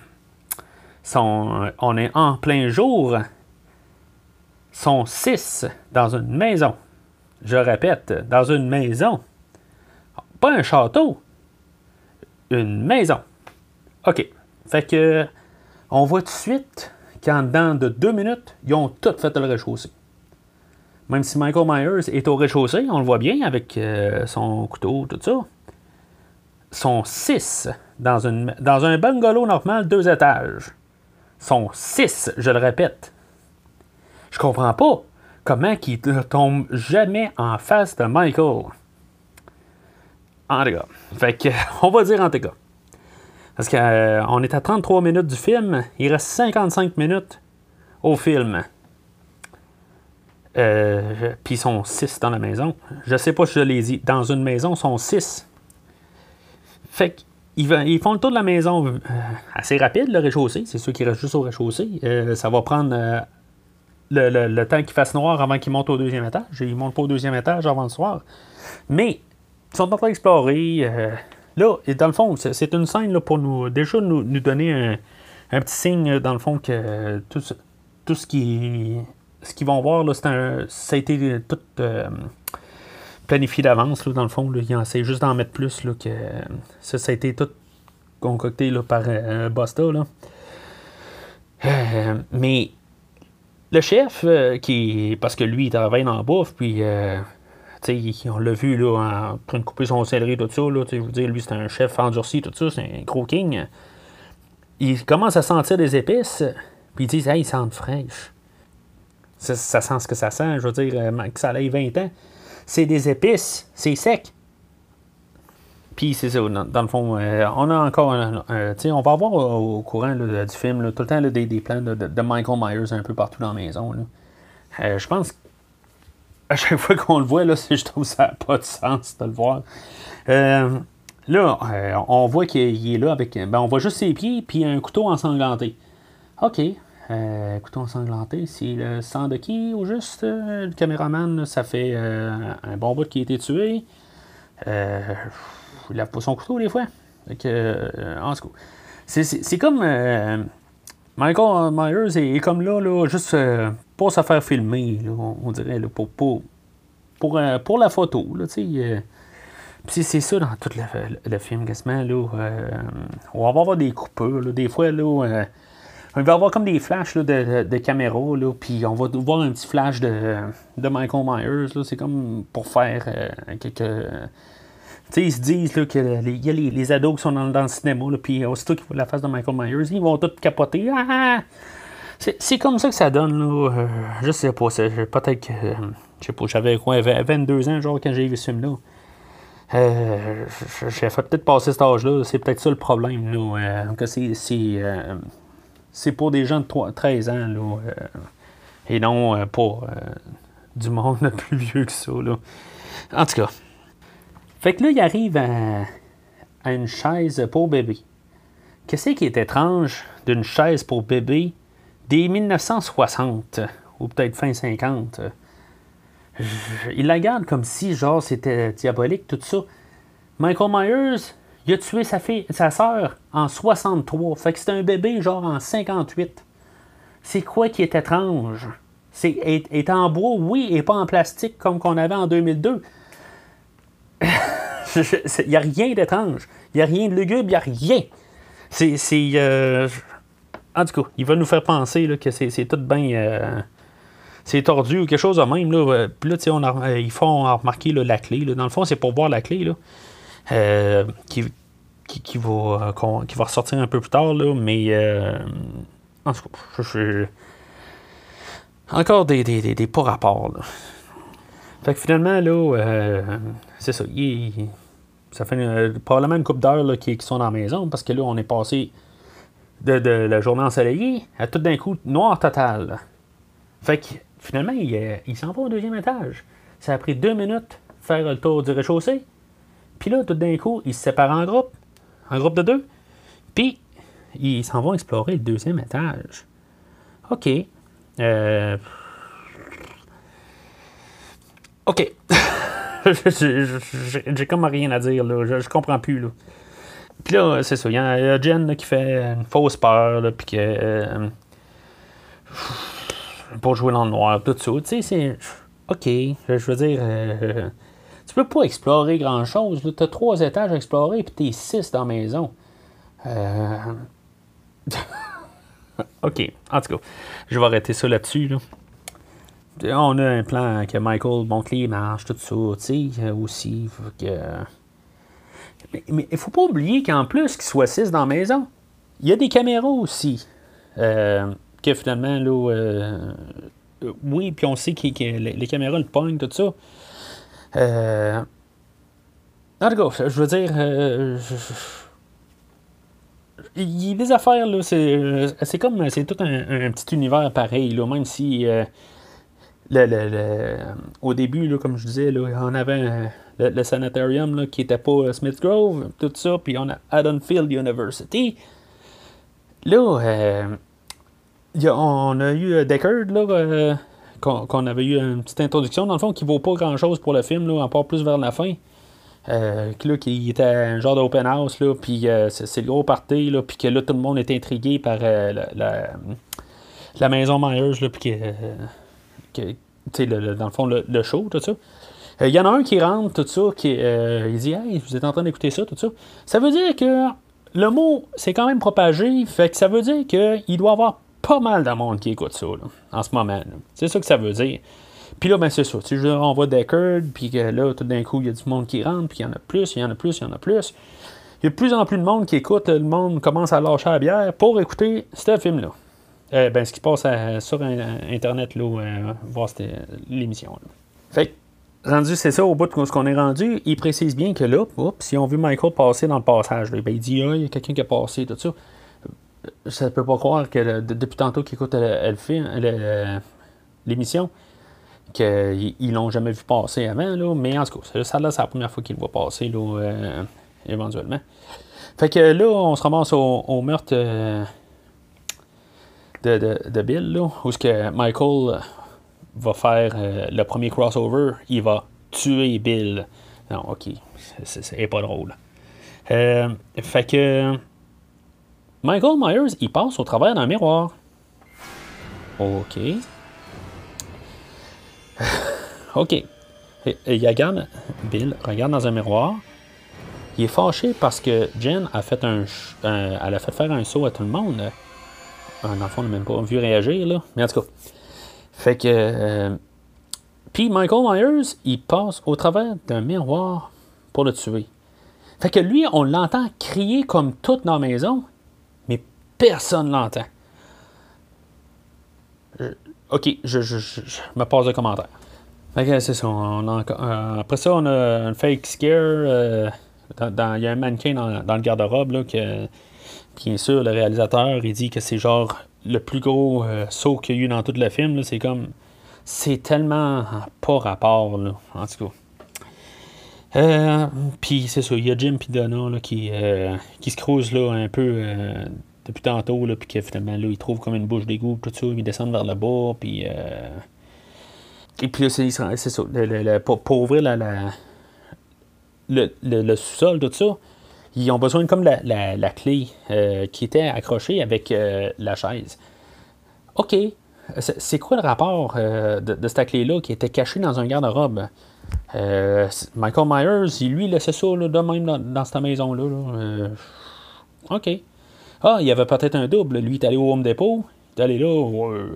On est en plein jour sont six dans une maison. Je répète, dans une maison. Pas un château. Une maison. OK. Fait que on voit tout de suite qu'en dedans de deux minutes, ils ont tout fait le rez-de-chaussée. Même si Michael Myers est au rez-de-chaussée, on le voit bien avec euh, son couteau, tout ça. Sont six dans, dans un bungalow normal, deux étages. Sont six, je le répète. Je comprends pas comment il ne tombe jamais en face de Michael. En tout cas. Fait que, on va dire en tout cas. Parce qu'on est à 33 minutes du film. Il reste 55 minutes au film. Euh, Puis ils sont 6 dans la maison. Je sais pas si je l'ai dit. Dans une maison, ils sont 6. Fait va- ils font le tour de la maison euh, assez rapide, le rez-de-chaussée. C'est ceux qui restent juste au rez-de-chaussée. Euh, ça va prendre euh, le, le- temps qu'il fasse noir avant qu'ils montent au deuxième étage. Ils montent pas au deuxième étage avant le soir. Mais ils sont en train d'explorer. euh, là, et dans le fond, c'est c'est une scène là, pour nous déjà nous, nous donner un, un petit signe, euh, dans le fond, que tout, tout ce qui ce qu'ils vont voir, là, c'est un, ça a été tout euh, planifié d'avance, dans le fond. Essaient juste d'en mettre plus. Là, que, ça, ça a été tout concocté là, par Busta. Là. Mais le chef, euh, qui parce que lui, il travaille dans la bouffe, puis euh, on l'a vu là, en train de couper son céleri, tout ça. Là, je veux dire, lui, c'est un chef endurci, tout ça, c'est un gros king. ils commencent à sentir des épices, puis ils disent Hey, ils sentent fraîche. Ça, ça, sent ce que ça sent, je veux dire, euh, que ça aille 20 ans. C'est des épices, c'est sec. C'est ça, dans, le fond, euh, on a encore un. on va avoir au, courant du film tout le temps des, des, plans de, Michael Myers un peu partout dans la maison. Euh, je pense à chaque fois qu'on le voit, là, je trouve que ça n'a pas de sens de le voir. Là, euh, on voit qu'il est là avec. Ben, on voit juste ses pieds puis un couteau ensanglanté. OK. Euh, couteau ensanglanté, c'est le sang de qui au juste euh, Le caméraman, ça fait un bon bout qui a été tué. Il lave pas son couteau des fois. en tout cas, c'est comme. Michael Myers est, comme là, là juste pour se faire filmer, on, dirait, pour, pour, pour, pour, la photo. C'est ça dans tout le, film, quasiment. Là, euh, on va avoir des coupures. des fois, là, euh, on va avoir comme des flashs de, caméra, puis on va voir un petit flash de, Michael Myers. C'est comme pour faire euh, quelques. Tu sais, ils se disent là, qu'il y a les, ados qui sont dans, le cinéma, puis aussitôt qu'ils voient la face de Michael Myers, ils vont tous capoter. Ah, ah, ah! C'est comme ça que ça donne, là. je sais pas, peut-être que. je sais pas, j'avais quoi, 22 ans, genre, quand j'ai vu ce film-là. Euh, j'ai fait peut-être passer cet âge-là. C'est peut-être ça le problème. Là, euh, que c'est, euh, pour des gens de 13 ans. Là, et non pour du monde plus vieux que ça. Là. En tout cas. Fait que là, il arrive à, une chaise pour bébé. Qu'est-ce qui est étrange d'une chaise pour bébé dès 1960 ou peut-être fin 50? il la garde comme si, genre, c'était diabolique, tout ça. Michael Myers, il a tué sa fille, sa sœur en 63. Fait que c'était un bébé, genre, en 58. C'est quoi qui est étrange? C'est est, en bois, oui, et pas en plastique comme qu'on avait en 2002. Il n'y a rien d'étrange. Il n'y a rien de lugubre, il n'y a rien. C'est. Euh, en tout cas, il va nous faire penser que c'est tout bien. Euh, c'est tordu ou quelque chose de même. Là. Puis là, on euh, ils font remarquer la clé. Dans le fond, c'est pour voir la clé là, euh, qui, qui, va, euh, qui va ressortir un peu plus tard. Là, mais en tout cas, je, encore des, des, des, des pas rapports. Fait que finalement, là, c'est ça. ça fait probablement une coupe d'heures qui, qui, sont dans la maison parce que là, on est passé de, de la journée ensoleillée à tout d'un coup noir total. Fait que Finalement, il, il s'en va au deuxième étage. Ça a pris deux minutes faire le tour du rez-de-chaussée. Puis là, tout d'un coup, ils se séparent en groupe, en groupe de deux. Puis, ils s'en vont explorer le deuxième étage. OK. Euh... OK. J'ai comme rien à dire, là. Je, comprends plus, là. Puis là, c'est ça. Il y a Jen qui fait une fausse peur, là, puis que. Euh, pour jouer dans le noir, tout ça. Tu sais, c'est. OK, je veux dire. Euh, tu peux pas explorer grand-chose. Tu as trois étages à explorer, puis t'es six dans la maison. Euh... OK, en tout cas, je vais arrêter ça là-dessus. Là. On a un plan que Michael monte les marches, tout ça, tu sais, aussi. Que... Mais il faut pas oublier qu'en plus qu'il soit six dans la maison, il y a des caméras aussi. Euh, que finalement, là, euh, euh, oui, puis on sait que, les, caméras le pognent, tout ça. Euh, en tout cas, je veux dire, il y a des affaires, là, c'est comme, c'est tout un, petit univers pareil, là, même si le, au début, là, comme je disais, là, on avait le, sanatorium là, qui n'était pas Smith Grove, tout ça, puis on a Haddonfield University. Là, on a eu euh, Deckard, là, euh, qu'on, avait eu une petite introduction, dans le fond, qui vaut pas grand-chose pour le film, là, plus vers la fin. Euh, là, qui était un genre d'open house, là, puis c'est, le gros party, là, puis que là, tout le monde est intrigué par la, la, maison Myers, là, puis que, dans le fond, le, show, tout ça. Il y en a un qui rentre, tout ça, qui il dit Hey, vous êtes en train d'écouter ça, tout ça. Ça veut dire que le mot s'est quand même propagé, fait que ça veut dire qu'il doit avoir pas mal de monde qui écoute ça en ce moment. C'est ça que ça veut dire. Puis là, ben c'est ça. On voit Deckard, puis que là, tout d'un coup, il y a du monde qui rentre, puis il y en a plus, il y en a plus, il y en a plus. il y a de plus en plus de monde qui écoute, le monde commence à lâcher la bière pour écouter ce film-là. Euh, ben, ce qui se passe sur Internet, là, voir l'émission. Fait rendu, c'est ça, au bout de ce qu'on est rendu, il précise bien que là, si on veut Michael passer dans le passage, ben, il dit, ah, il y a quelqu'un qui a passé, tout ça. Ça ne peut pas croire que depuis tantôt qu'il écoute le, film, l'émission, qu'ils l'ont jamais vu passer avant, là, mais en tout cas, ça là, c'est la première fois qu'il le voit passer, là, euh, éventuellement. Fait que là, on se ramasse au, meurtre euh, de, de, Bill, là, où ce que Michael va faire euh, le premier crossover, il va tuer Bill. Non, ok, c'est pas drôle. fait que Michael Myers, il passe au travers d'un miroir. Ok. OK. Il regarde, Bill regarde dans un miroir. Il est fâché parce que Jen a fait un, elle a fait faire un saut à tout le monde. Un enfant n'a même pas vu réagir, là. Mais en tout cas. Fait que. Euh, puis Michael Myers, il passe au travers d'un miroir pour le tuer. Fait que lui, on l'entend crier comme toute dans la maison, mais personne l'entend. OK, je, me passe de commentaires. OK, c'est ça. Euh, après ça, on a un fake scare. Euh, il y a un mannequin dans, le garde-robe que, bien sûr, le réalisateur, il dit que c'est genre le plus gros euh, saut qu'il y a eu dans tout le film. C'est comme. C'est tellement pas rapport, là, en tout cas. puis c'est ça, il y a Jim et Donna qui, qui se creusent là, un peu depuis tantôt, là, puis que finalement, là, ils trouvent comme une bouche d'égout, tout ça, ils descendent vers le bas, puis. Euh... Et puis là, c'est ça, pour, ouvrir la, la le, le, sous-sol, tout ça, ils ont besoin comme la, la, clé euh, qui était accrochée avec euh, la chaise. OK. C'est quoi le rapport euh, de, cette clé-là qui était cachée dans un garde-robe? Michael Myers, lui, il laissait ça là, de même dans, dans cette maison-là. Là. OK. Ah, il y avait peut-être un double. Lui, il est allé au Home Depot. Il est allé là. Euh,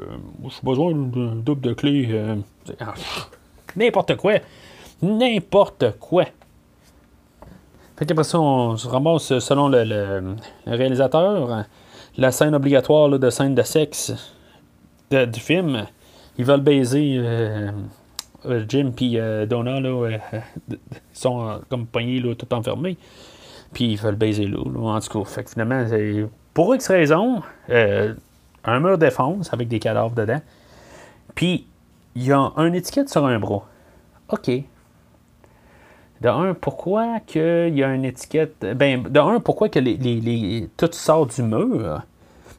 J'ai besoin d'un double de clé. Euh. Ah, n'importe quoi. N'importe quoi. Fait qu'après ça, on se ramasse, selon le, réalisateur, la scène obligatoire de scène de sexe du film. Ils veulent baiser euh, Jim et Donna, là, sont comme poignés, là, tout enfermés puis ils veulent baiser l'eau. En tout cas, fait que finalement, pour X raison, euh, un mur de défense avec des cadavres dedans. Puis il y a une étiquette sur un bras. OK. De un, pourquoi qu'il y a une étiquette. Ben, de un, pourquoi que les, les, tout sort du mur?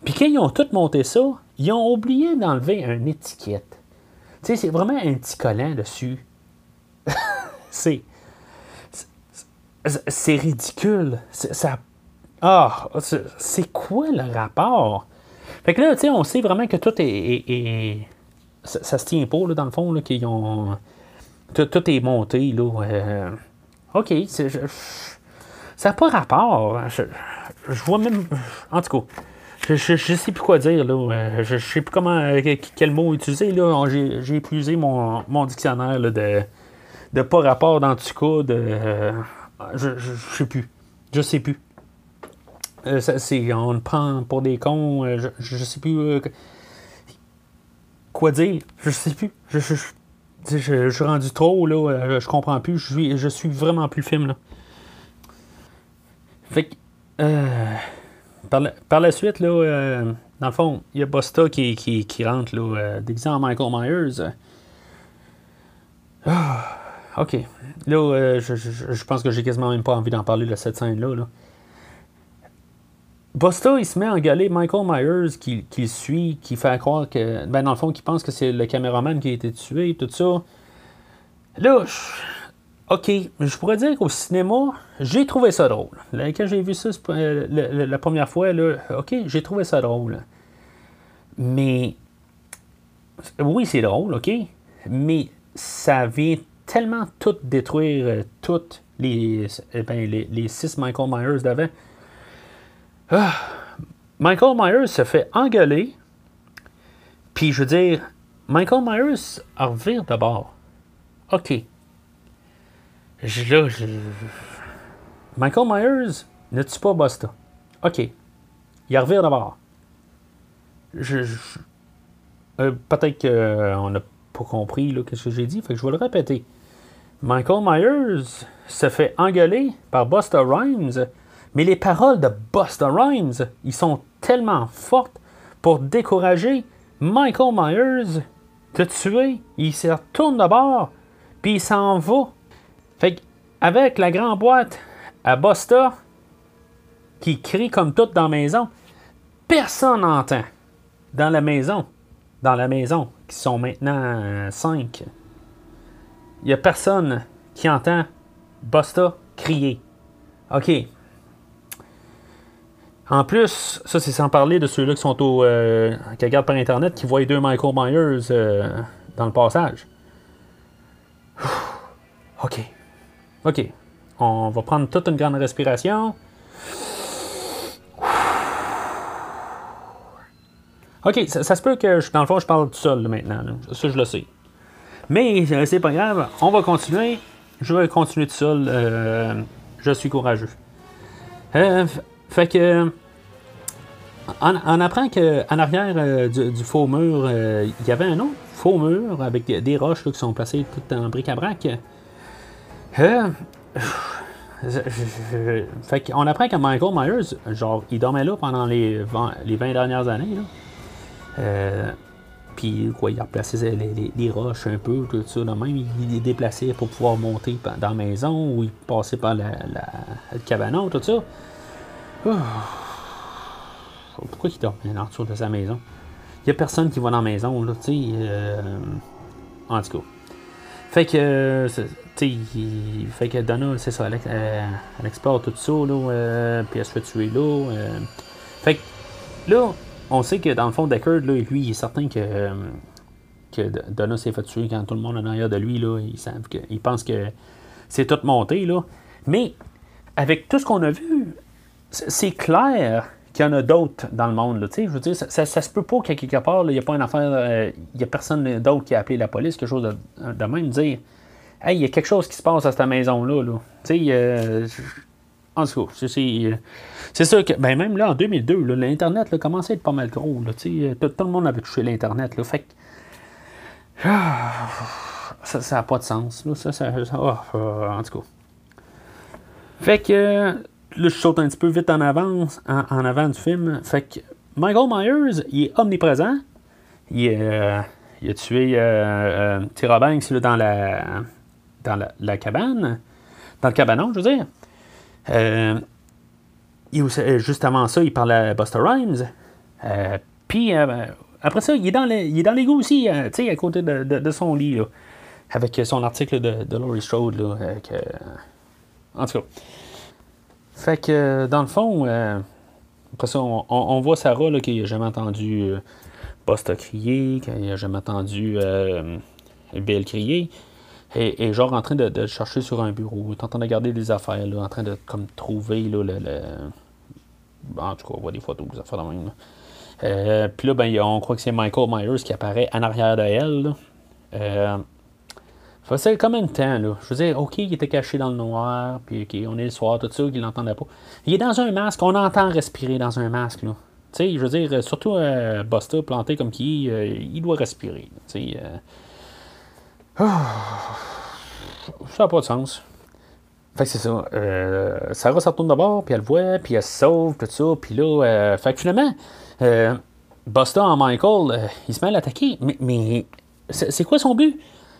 Puis quand ils ont tout monté ça, ils ont oublié d'enlever une étiquette. Tu sais, c'est vraiment un petit collant dessus. c'est c'est ridicule. Ça. Ah, c'est quoi le rapport? Fait que là, tu sais, on sait vraiment que tout est. ça, se tient pas, là, dans le fond, là, qu'ils ont. Tout, est monté, là. Euh, OK, ça n'a pas rapport. Je, vois même. En tout cas. Je, ne sais plus quoi dire, là. Je, ne sais plus comment, quel mot utiliser, là. J'ai épuisé mon, dictionnaire, de, pas rapport, dans tout cas, de. Je, je, sais plus. Je sais plus. Euh, on le prend pour des cons. Euh, je, je sais plus euh, quoi dire. Je sais plus. Je, je, suis rendu trop, là. je comprends plus. Je suis, je suis vraiment plus film, là. Fait que. Par la, par, la, suite, là, dans le fond, il y a Bosta qui, rentre, là, en Michael Myers. Ah. OK. Là, euh, je, pense que j'ai quasiment même pas envie d'en parler de cette scène-là. Là. Busta, il se met à engueuler Michael Myers qui, qui, suit, qui fait croire que. Ben, dans le fond, qui pense que c'est le caméraman qui a été tué, tout ça. Là, OK, je pourrais dire qu'au cinéma, j'ai trouvé ça drôle. quand j'ai vu ça euh, la, première fois, là, OK, j'ai trouvé ça drôle. Mais. Oui, c'est drôle, OK. Mais ça vient tellement tout détruire, euh, toutes les, eh ben, les, les, six Michael Myers d'avant. Ah, Michael Myers se fait engueuler. Puis je veux dire, Michael Myers revient d'abord. OK. Là, Michael Myers ne tue pas Busta. OK. Il revient d'abord. Je, euh, Peut-être qu'on n'a pas compris là, ce que j'ai dit, fait que je vais le répéter. Michael Myers se fait engueuler par Busta Rhymes, mais les paroles de Busta Rhymes, ils sont tellement fortes pour décourager Michael Myers de tuer. Il se retourne de bord, puis il s'en va. Fait avec la grande boîte à Busta, qui crie comme tout dans la maison, personne n'entend dans la maison. Dans la maison, qui sont maintenant cinq. Il n'y a personne qui entend Busta crier. OK. En plus, ça c'est sans parler de ceux-là qui sont au. Euh, qui regardent par Internet, qui voient deux Michael Myers euh, dans le passage. OK. OK. On va prendre toute une grande respiration. OK, ça, se peut que, dans le fond, je parle tout seul maintenant. Ça, je le sais. Mais euh, c'est pas grave. On va continuer. Je vais continuer tout seul. Je suis courageux. Euh, fait que. On, apprend qu'en arrière du, faux mur, il y avait un autre faux mur avec des roches qui sont placées toutes en bric-à-brac. fait qu'on apprend que Michael Myers, genre, il dormait là pendant les 20, les 20 dernières années. Là. Euh, puis quoi, il a replacé les, roches un peu, tout ça. même, il les déplaçait pour pouvoir monter dans la maison ou il passait par le cabanon, tout ça. Pourquoi il dormait dans de sa maison? Il n'y a personne qui va dans la maison, là, tu sais. Euh, en tout cas. Fait que, sais, fait que Donna, c'est ça, elle, explore tout ça, là, puis elle se fait tuer là. fait que, là, on sait que dans le fond, Deckard, là, lui, il est certain que, euh, que Donna s'est fait tuer quand tout le monde est derrière de lui. Là, que, ils pensent que c'est tout monté. Là. Mais avec tout ce qu'on a vu, c'est clair qu'il y en a d'autres dans le monde. Je veux dire, ça, ça, se peut pas qu'à quelque part, il n'y a pas une affaire, euh, il n'y a personne d'autre qui a appelé la police, quelque chose de, même dire Hey, il y a quelque chose qui se passe à cette maison-là. Euh, en tout cas, c'est sûr que, ben même là, en 2002, l'Internet commençait à être pas mal gros. Là, tout, tout, le monde avait touché l'Internet. Fait que. Ah, ça n'a pas de sens. Ça, ça, ah, ah, en tout cas. Fait que. Là, je saute un petit peu vite en avant, en, avant du film. Fait que Michael Myers, il est omniprésent. Il, euh, il a tué euh, euh, Banks dans, la, dans la, cabane. Dans le cabanon, je veux dire. Euh, euh, juste avant ça, il parlait à Buster Rhymes. Puis après ça, il est dans, il est dans aussi, à côté de, son lit, avec son article de, de Laurie Strode. Là, en tout cas. Fait que, dans le fond, après ça, on, voit Sarah qui n'a jamais entendu Buster crier, qui n'a jamais entendu Bill crier et, genre en train de, chercher sur un bureau, en train de garder des affaires, là, en train de comme trouver là, le, En tout cas, on voit des photos, des affaires de même. Euh, puis là, ben, on croit que c'est Michael Myers qui apparaît en arrière de elle. Euh, c'est combien de temps, là? Je veux dire, OK, il était caché dans le noir, puis OK, on est le soir, tout ça, qu'il l'entendait pas. Il est dans un masque, on entend respirer dans un masque, là. Tu sais, je veux dire, surtout euh, Buster planté comme qui, euh, il doit respirer. Tu sais, ah. ça n'a pas de sens. Fait que c'est ça. Euh, Sarah se retourne d'abord, puis elle voit, puis elle se sauve, tout ça. Puis là, euh, fait que finalement, euh, Busta en Michael, euh, il se met à l'attaquer. Mais, mais c'est quoi son but?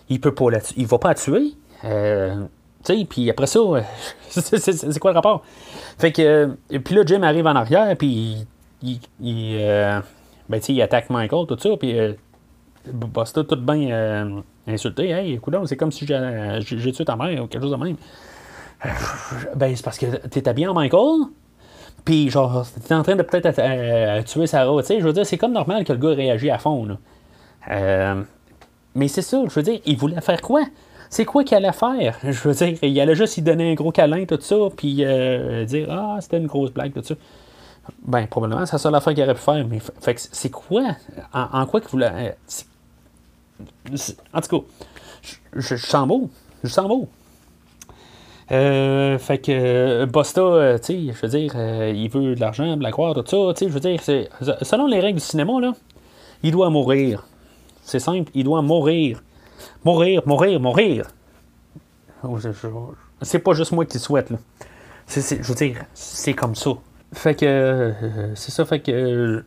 Il peut pas Il va pas la tuer. Euh, tu sais, puis après ça, c'est quoi le rapport? Fait que, puis là, Jim arrive en arrière, puis il, il, ben, il attaque Michael, tout ça, puis Busta tout bien insulté. Hey, écoute, c'est comme si j'ai tué ta mère ou quelque chose de même. Euh, ben, c'est parce que t'es habillé en Michael. Puis, genre, t'es en train de peut-être euh, tuer Sarah. Tu sais, je veux dire, c'est comme normal que le gars réagisse à fond. Euh, mais c'est ça, je veux dire, il voulait faire quoi? C'est quoi qu'il allait faire? Je veux dire, il allait juste y donner un gros câlin, tout ça, puis dire Ah, c'était une grosse blague, tout ça. Ben, probablement, c'est la seule affaire qu'il aurait pu faire. Mais fait c'est quoi? En, quoi qu'il voulait. En tout cas, je, sens beau. Je sens beau. Euh, fait que euh, Bosta, euh, tu sais, je veux dire, euh, il veut de l'argent, de la croix, tout ça, tu sais, je veux dire, selon les règles du cinéma, là, il doit mourir. C'est simple, il doit mourir. Mourir, mourir, mourir. Oh, C'est pas juste moi qui le souhaite, là. C'est, c'est- je veux dire, c'est comme ça. Fait que, euh, c'est ça, fait que euh,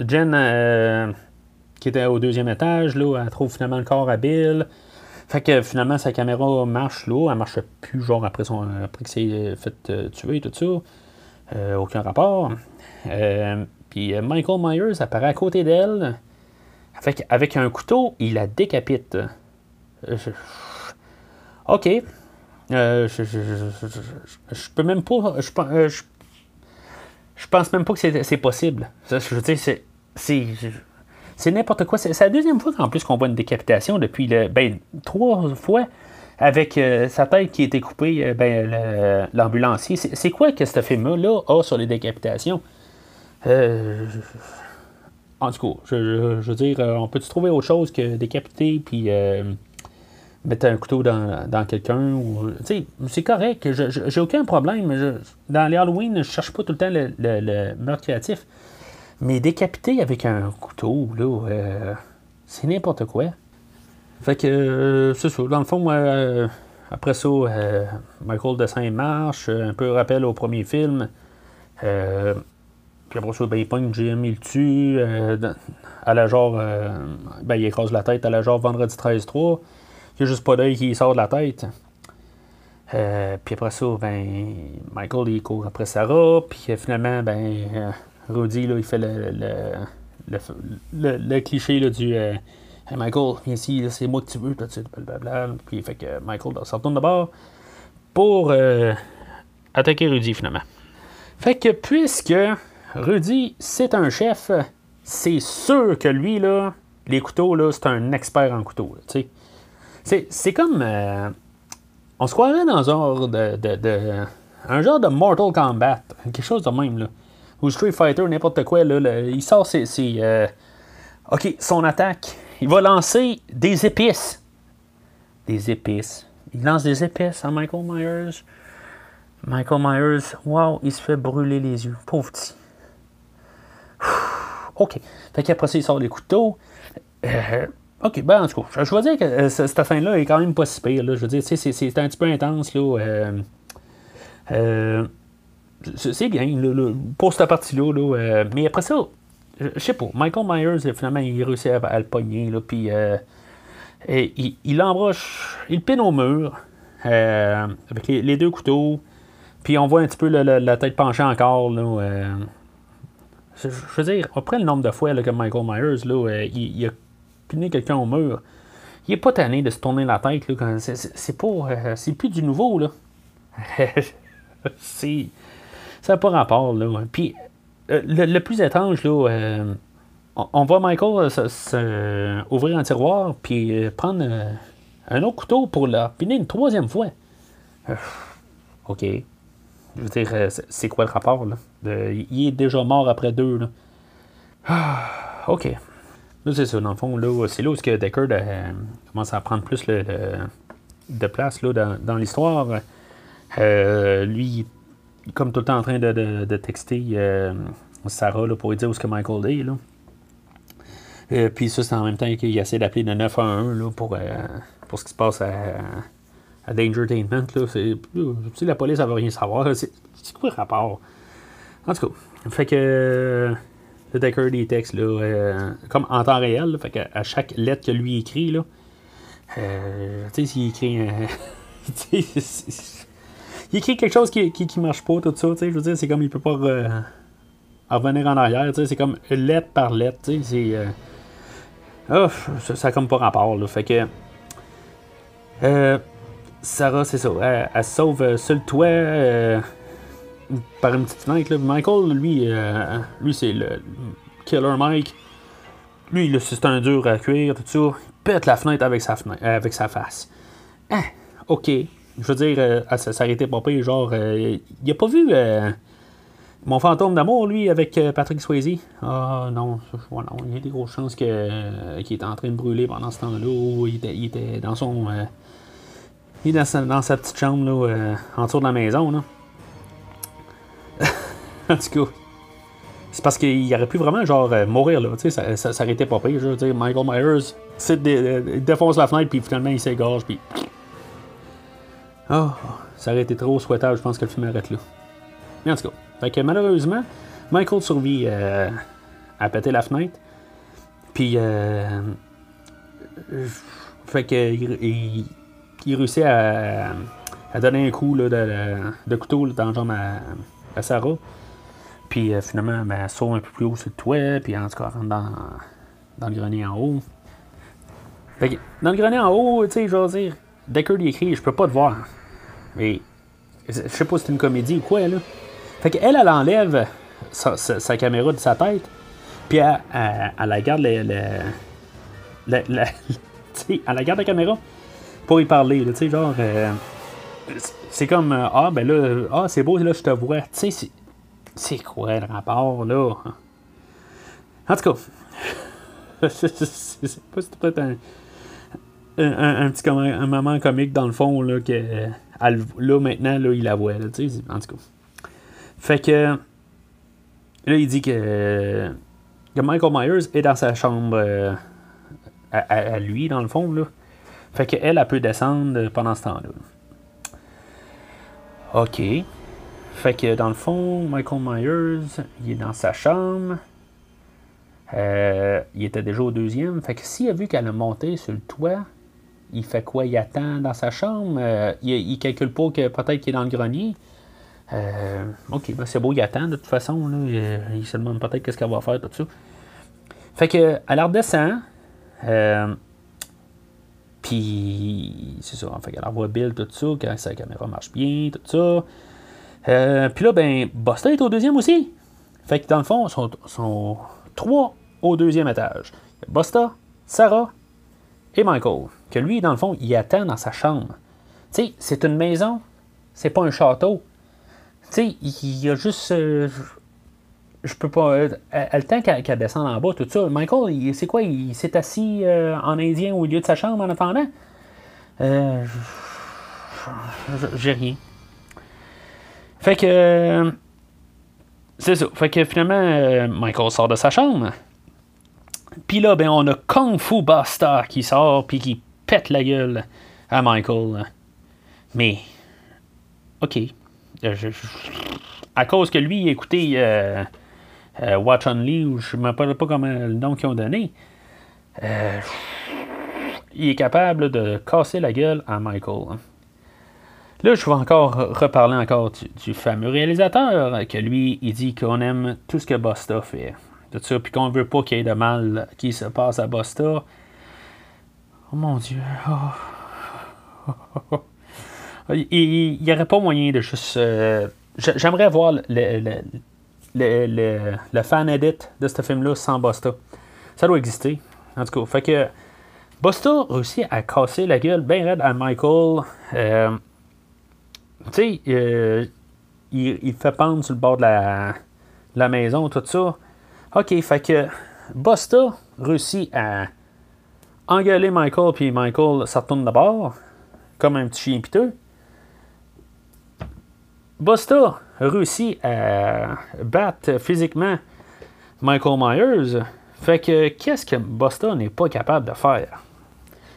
Jen, euh, qui était au deuxième étage, là, elle trouve finalement le corps à Bill. Fait que finalement, sa caméra marche là, elle marche plus, genre après, son, après que c'est fait tuer, tout ça. Aucun rapport. Puis Michael Myers apparaît à côté d'elle. Avec, avec un couteau, il la décapite. Euh, je- Ok. Euh, je, je, je- peux même pas. Je, euh, je, pense même pas que c'est possible. Ça, Je veux dire, c'est. c'est- n'importe quoi. C'est la deuxième fois qu'en plus qu'on voit une décapitation depuis le. Ben, trois fois avec sa tête qui a été coupée, ben, l'ambulancier. C'est quoi que ce film-là a sur les décapitations? Euh, en tout cas, je, veux dire, euh, on peut-tu trouver autre chose que décapiter puis euh, mettre un couteau dans, dans quelqu'un? sais, c'est correct. J'ai aucun problème. Dans les Halloween, je cherche pas tout le temps le, le, meurtre créatif. Mais décapiter avec un couteau, là, euh, c'est n'importe quoi. Fait que, euh, c'est ça. Dans le fond, après ça, Michael et marche. Un peu rappel au premier film. Puis après ça, ben, il pogne Jim, il le tue. euh, à la genre. euh, ben, il écrase la tête à la genre vendredi 13-3. Il n'y a juste pas d'œil qui sort de la tête. Euh, puis après ça, ben, Michael il court après Sarah. Puis finalement, ben, Rudy, là, il fait le, le, le, cliché là, du Hey Michael, viens ici, c'est moi que tu veux, tout de suite, blablabla. Puis il fait que Michael là, s'en retourne de bord pour attaquer Rudy finalement. Fait que puisque Rudy, c'est un chef, c'est sûr que lui, là, les couteaux, là, c'est un expert en couteaux. là. C'est, comme. euh, on se croirait dans un genre de, un genre de Mortal Kombat, quelque chose de même, là. Ou Street Fighter, n'importe quoi, là. le- il sort ses. ses, euh, ok, son attaque. Il va lancer des épices. Des épices. Il lance des épices à Michael Myers. Michael Myers, wow, il se fait brûler les yeux. Pauvre petit. OK. Fait qu'après ça, il sort les couteaux. Euh, OK, ben en tout cas, je, veux dire que euh, ce- cette fin-là est quand même pas si pire. Là. Je veux dire, c'est, un petit peu intense. Là, euh, c'est bien pour cette partie-là. là, mais après ça, je sais pas, Michael Myers, finalement, il réussit à, le pogner. Puis il, il l'embroche, il pine au mur avec les, deux couteaux. Puis on voit un petit peu le- la tête penchée encore. Là, je, veux dire, après le nombre de fois là, que Michael Myers, là, euh, il, a piné quelqu'un au mur, il est pas tanné de se tourner la tête. C'est, pas. euh, c'est plus du nouveau. là. Ça n'a pas rapport. Là. Puis euh, le, plus étrange, là, on, voit Michael se- ouvrir un tiroir puis prendre un autre couteau pour le piner une troisième fois. OK. Je veux dire, euh, c'est- quoi le rapport, là? Il est déjà mort après deux, là. Ah, OK. Là, c'est ça, dans le fond, là, c'est là où est-ce que Deckard euh, commence à prendre plus de place, là, dans, l'histoire. Euh, lui, comme tout le temps en train de, de- de texter Sarah, là, pour lui dire où est-ce que Michael est, là. Puis ça, c'est en même temps qu'il essaie d'appeler le 911, là, pour, pour ce qui se passe à à Dangertainment, là, c'est, la police, elle veut rien savoir, c'est, quoi le rapport? En tout cas, fait que le Decker des textes, là, euh, comme en temps réel, fait que à chaque lettre que lui écrit, là, euh, tu sais, s'il écrit il écrit quelque chose qui, qui, marche pas, tout ça, tu je veux dire, c'est comme il peut pas re- revenir en arrière, tu c'est comme lettre par lettre, tu sais, c'est... euh, ça, ça comme pas rapport, là, fait que... Euh, Sarah, c'est ça. Elle, se sauve euh, sur le toit euh, par une petite fenêtre. là. Michael, lui, euh, lui c'est le Killer Mike. Lui, c'est un dur à cuire, tout ça. Il pète la fenêtre avec sa, fenêtre, avec sa face. Ah, ok. Je veux dire, euh, ah, ça s'arrêtait pas pire. Genre, euh, il a pas vu euh, mon fantôme d'amour, lui, avec euh, Patrick Swayze? Ah, non. Voilà, il y a des grosses chances euh, qu'il était en train de brûler pendant ce temps-là. il était dans son. Euh, Il est dans sa, petite chambre, là, euh, en dessous de la maison, là. en tout cas, c'est parce qu'il aurait pu vraiment, genre, euh, mourir, là. Tu sais, ça, ça, aurait été pas pire. Je veux dire, Michael Myers, euh, il défonce la fenêtre, puis finalement, il s'égorge, puis. Oh, ça aurait été trop souhaitable, je pense que le film arrête là. Mais en tout cas, fait que malheureusement, Michael survit euh, à péter la fenêtre. Puis, euh, fait que il, il- il réussit à, à donner un coup là, de, de couteau dans la jambe à, Sarah. Puis euh, finalement, ben, elle saute un peu plus haut sur le toit, puis en tout cas, rentre dans, dans le grenier en haut. Fait que, dans le grenier en haut, tu sais, je veux dire, Deckard il écrit Je peux pas te voir. Mais je sais pas si c'est une comédie ou quoi, là. Fait qu'elle, elle enlève sa, caméra de sa tête, puis elle, elle, garde le, le- le- le- tu sais, elle garde la caméra pour y parler, tu sais, genre. euh, c'est comme euh, Ah, ben là, ah, c'est beau, là, je te vois. Tu sais, c'est- quoi le rapport, là? En tout cas, c'est peut-être un, un, un- petit un moment comique dans le fond, là, que euh, là, maintenant, là, il la voit, là, tu sais, en tout cas. Fait que, là, il dit que, que Michael Myers est dans sa chambre à lui, dans le fond, là. Fait qu'elle, elle peut descendre pendant ce temps-là. OK. Fait que dans le fond, Michael Myers, il est dans sa chambre. Euh, il était déjà au deuxième. Fait que s'il a vu qu'elle a monté sur le toit, il fait quoi? Il attend dans sa chambre? Euh, il, il calcule pas que peut-être qu'il est dans le grenier? Euh, ok, ben c'est beau, il attend de toute façon. Il, se demande peut-être qu'est-ce qu'elle va faire, tout ça. Fait que elle redescend. Puis c'est ça. Fait qu'elle revoit Bill, tout ça, quand sa caméra marche bien, tout ça. Euh, puis là, ben, Buster est au deuxième aussi. Fait que dans le fond, sont, sont trois au deuxième étage. Buster, Sarah et Michael. Que lui, dans le fond, il attend dans sa chambre. Tu sais, c'est une maison, c'est pas un château. Tu sais, il y a juste. euh, je peux pas. euh, le temps qu'elle descende en bas, tout ça. Michael, c'est quoi Il s'est assis euh, en indien au milieu de sa chambre en attendant? Euh, J'ai rien. Fait que. C'est ça. Fait que finalement, euh, Michael sort de sa chambre. Puis là, ben, on a Kung Fu Buster qui sort puis qui pète la gueule à Michael. Mais. Ok. À cause que lui, il écoutait euh, euh, Watch Only, ou je ne me rappelle pas comment le nom qu'ils ont donné. euh, il est capable de casser la gueule à Michael. Là, je vais encore reparler encore du, fameux réalisateur, que lui, il dit qu'on aime tout ce que Busta fait. Tout ça, puis qu'on veut pas qu'il y ait de mal qui se passe à Busta. Oh mon Dieu. Il n'y aurait pas moyen de juste. euh, j'a- J'aimerais voir le, le, le- fan edit de ce film-là sans Busta. Ça doit exister. En tout cas, fait que Busta réussit à casser la gueule bien raide à Michael. Euh, tu sais, euh, il, il fait pendre sur le bord de la, la maison, tout ça. Ok, fait que Busta réussit à engueuler Michael, puis Michael se retourne de bord, comme un petit chien piteux. Busta réussit à battre physiquement Michael Myers. Fait que qu'est-ce que Busta n'est pas capable de faire?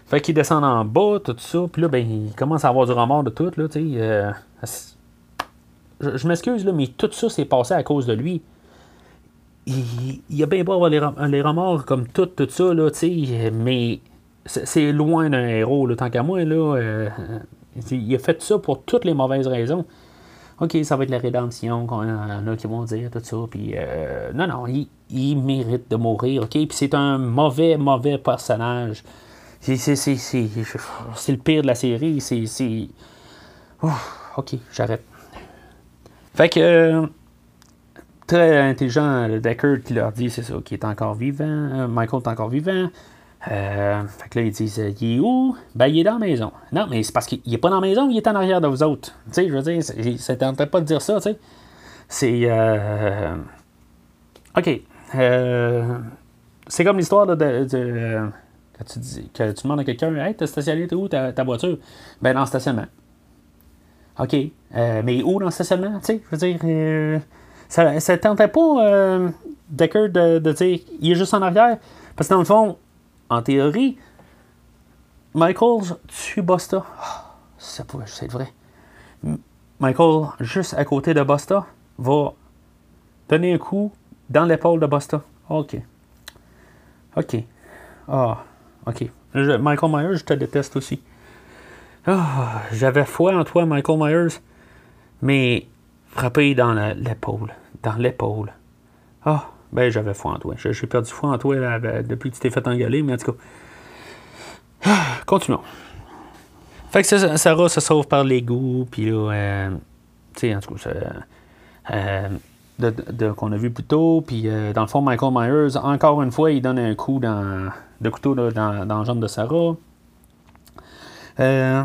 Fait qu'il descend en bas, tout ça, puis là, ben, il commence à avoir du remords de tout, là, tu sais. euh, je m'excuse, là, mais tout ça s'est passé à cause de lui. Il, a bien beau avoir les, rem- les remords comme tout, tout ça, là, tu sais, mais c'est c'est loin d'un héros, là, tant qu'à moi, là. euh, il a fait ça pour toutes les mauvaises raisons. OK, ça va être la rédemption, qu'on y en a qui vont dire, tout ça. Puis, euh, non, non, il, mérite de mourir, OK? Puis c'est un mauvais, mauvais personnage. C'est, le pire de la série. C'est. OK, j'arrête. Fait que. euh, très intelligent, Deckard qui leur dit, c'est ça, qu'il est encore vivant. euh, Michael est encore vivant. Euh, fait que là, ils disent, il est où? Ben, il est dans la maison. Non, mais c'est parce qu'il est pas dans la maison, il est en arrière de vous autres. Tu sais, je veux dire, ça tentait pas de dire ça, tu sais. C'est. euh, OK. Euh, c'est comme l'histoire de, de- Quand tu, dis, que tu demandes à quelqu'un, hey, t'as stationné où? Ta, voiture? Ben, dans le stationnement. OK. Euh, mais où dans le stationnement? Tu sais, je veux dire, ça ne tentait pas Decker de, de, dire, il est juste en arrière. Parce que dans le fond, en théorie, Michael tue Busta. Oh, ça être vrai. Michael, juste à côté de Busta, va donner un coup dans l'épaule de Busta. OK. OK. Ah, OK. Michael Myers, je te déteste aussi. Ah, j'avais foi en toi, Michael Myers, mais frappé dans l'épaule. Dans l'épaule. Ah, ben j'avais foi en toi. J'ai perdu foi en toi depuis que tu t'es fait engueuler, mais en tout cas. Continuons. Fait que Sarah se sauve par l'égout, puis là, euh, tu sais, en tout cas, euh, de, qu'on a vu plus tôt, puis euh, dans le fond, Michael Myers, encore une fois, il donne un coup dans, de couteau dans, dans la jambe de Sarah. Euh,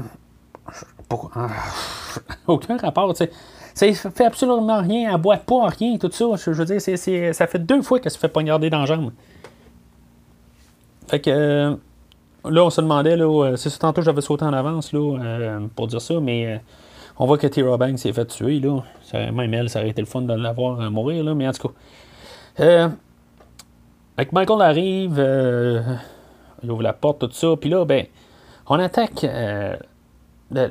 pourquoi? aucun rapport, tu sais. Ça fait absolument rien, elle boit pas rien, tout ça. Je, veux dire, ça fait deux fois qu'elle se fait poignarder dans la jambe. Fait que euh, là, on se demandait, là, euh, c'est tantôt j'avais sauté en avance là, euh, pour dire ça, mais on voit que Tira Banks s'est fait tuer. Là. Même elle, ça aurait été le fun de l'avoir mourir, là, mais en tout cas. avec Michael arrive, il ouvre la porte, tout ça, puis là, ben, on attaque.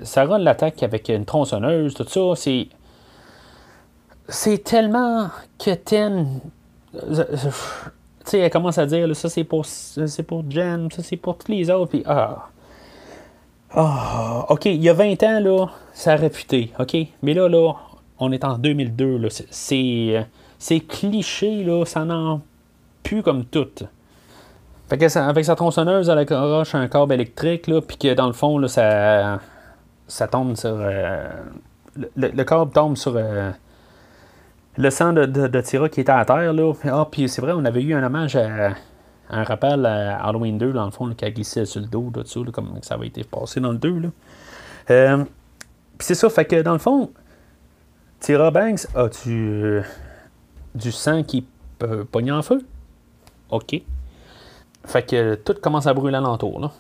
Sarah l'attaque avec une tronçonneuse, tout ça, c'est c'est tellement quétaine. Tu sais, elle commence à dire, ça c'est pour, c'est pour Jen, ça c'est pour tous les autres, puis ah. Ah, ok, il y a 20 ans, là, ça a réputé, ok? Mais là, là, on est en 2002, là, c'est, c'est cliché, là, ça n'en plus comme tout. Fait que avec sa tronçonneuse, elle accroche un câble électrique, là, puis que dans le fond, là, ça, ça tombe sur. Euh, le, le, câble tombe sur. Euh, le sang de, de, Tira qui était à terre. Là. Ah, puis c'est vrai, on avait eu un hommage à, un rappel à Halloween 2, dans le fond, qui a glissé sur le dos, là, dessus, comme ça avait été passé dans le 2. Là. Euh, puis c'est ça, fait que dans le fond, Tira Banks, as-tu euh, du sang qui peut pogner en feu? OK. Fait que tout commence à brûler alentour. Là.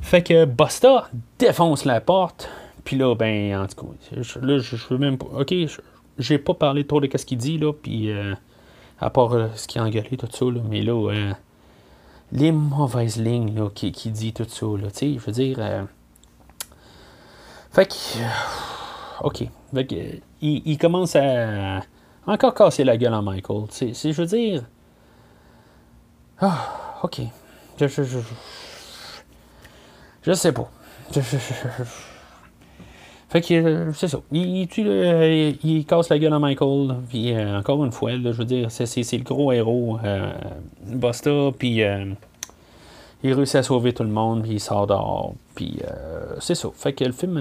Fait que Busta défonce la porte. Puis là, ben, en tout cas, là, je, veux même pas. OK, j'ai pas parlé trop de ce qu'il dit, là, puis euh, à part euh, ce qui a engueulé, tout ça, là, mais là, euh, les mauvaises lignes, là, qui, qui dit tout ça, là, tu sais, je veux dire. fait que. ok. Fait que, il, commence à encore casser la gueule à Michael. C'est, je veux dire. Ah, ok. Je, je, je, je, sais pas. Je, je, fait que euh, c'est ça. Il, il, il, casse la gueule à Michael. Puis euh, encore une fois, je veux dire, c'est, le gros héros. Euh, puis il réussit à sauver tout le monde, puis il sort dehors. Puis c'est ça. Fait que le film.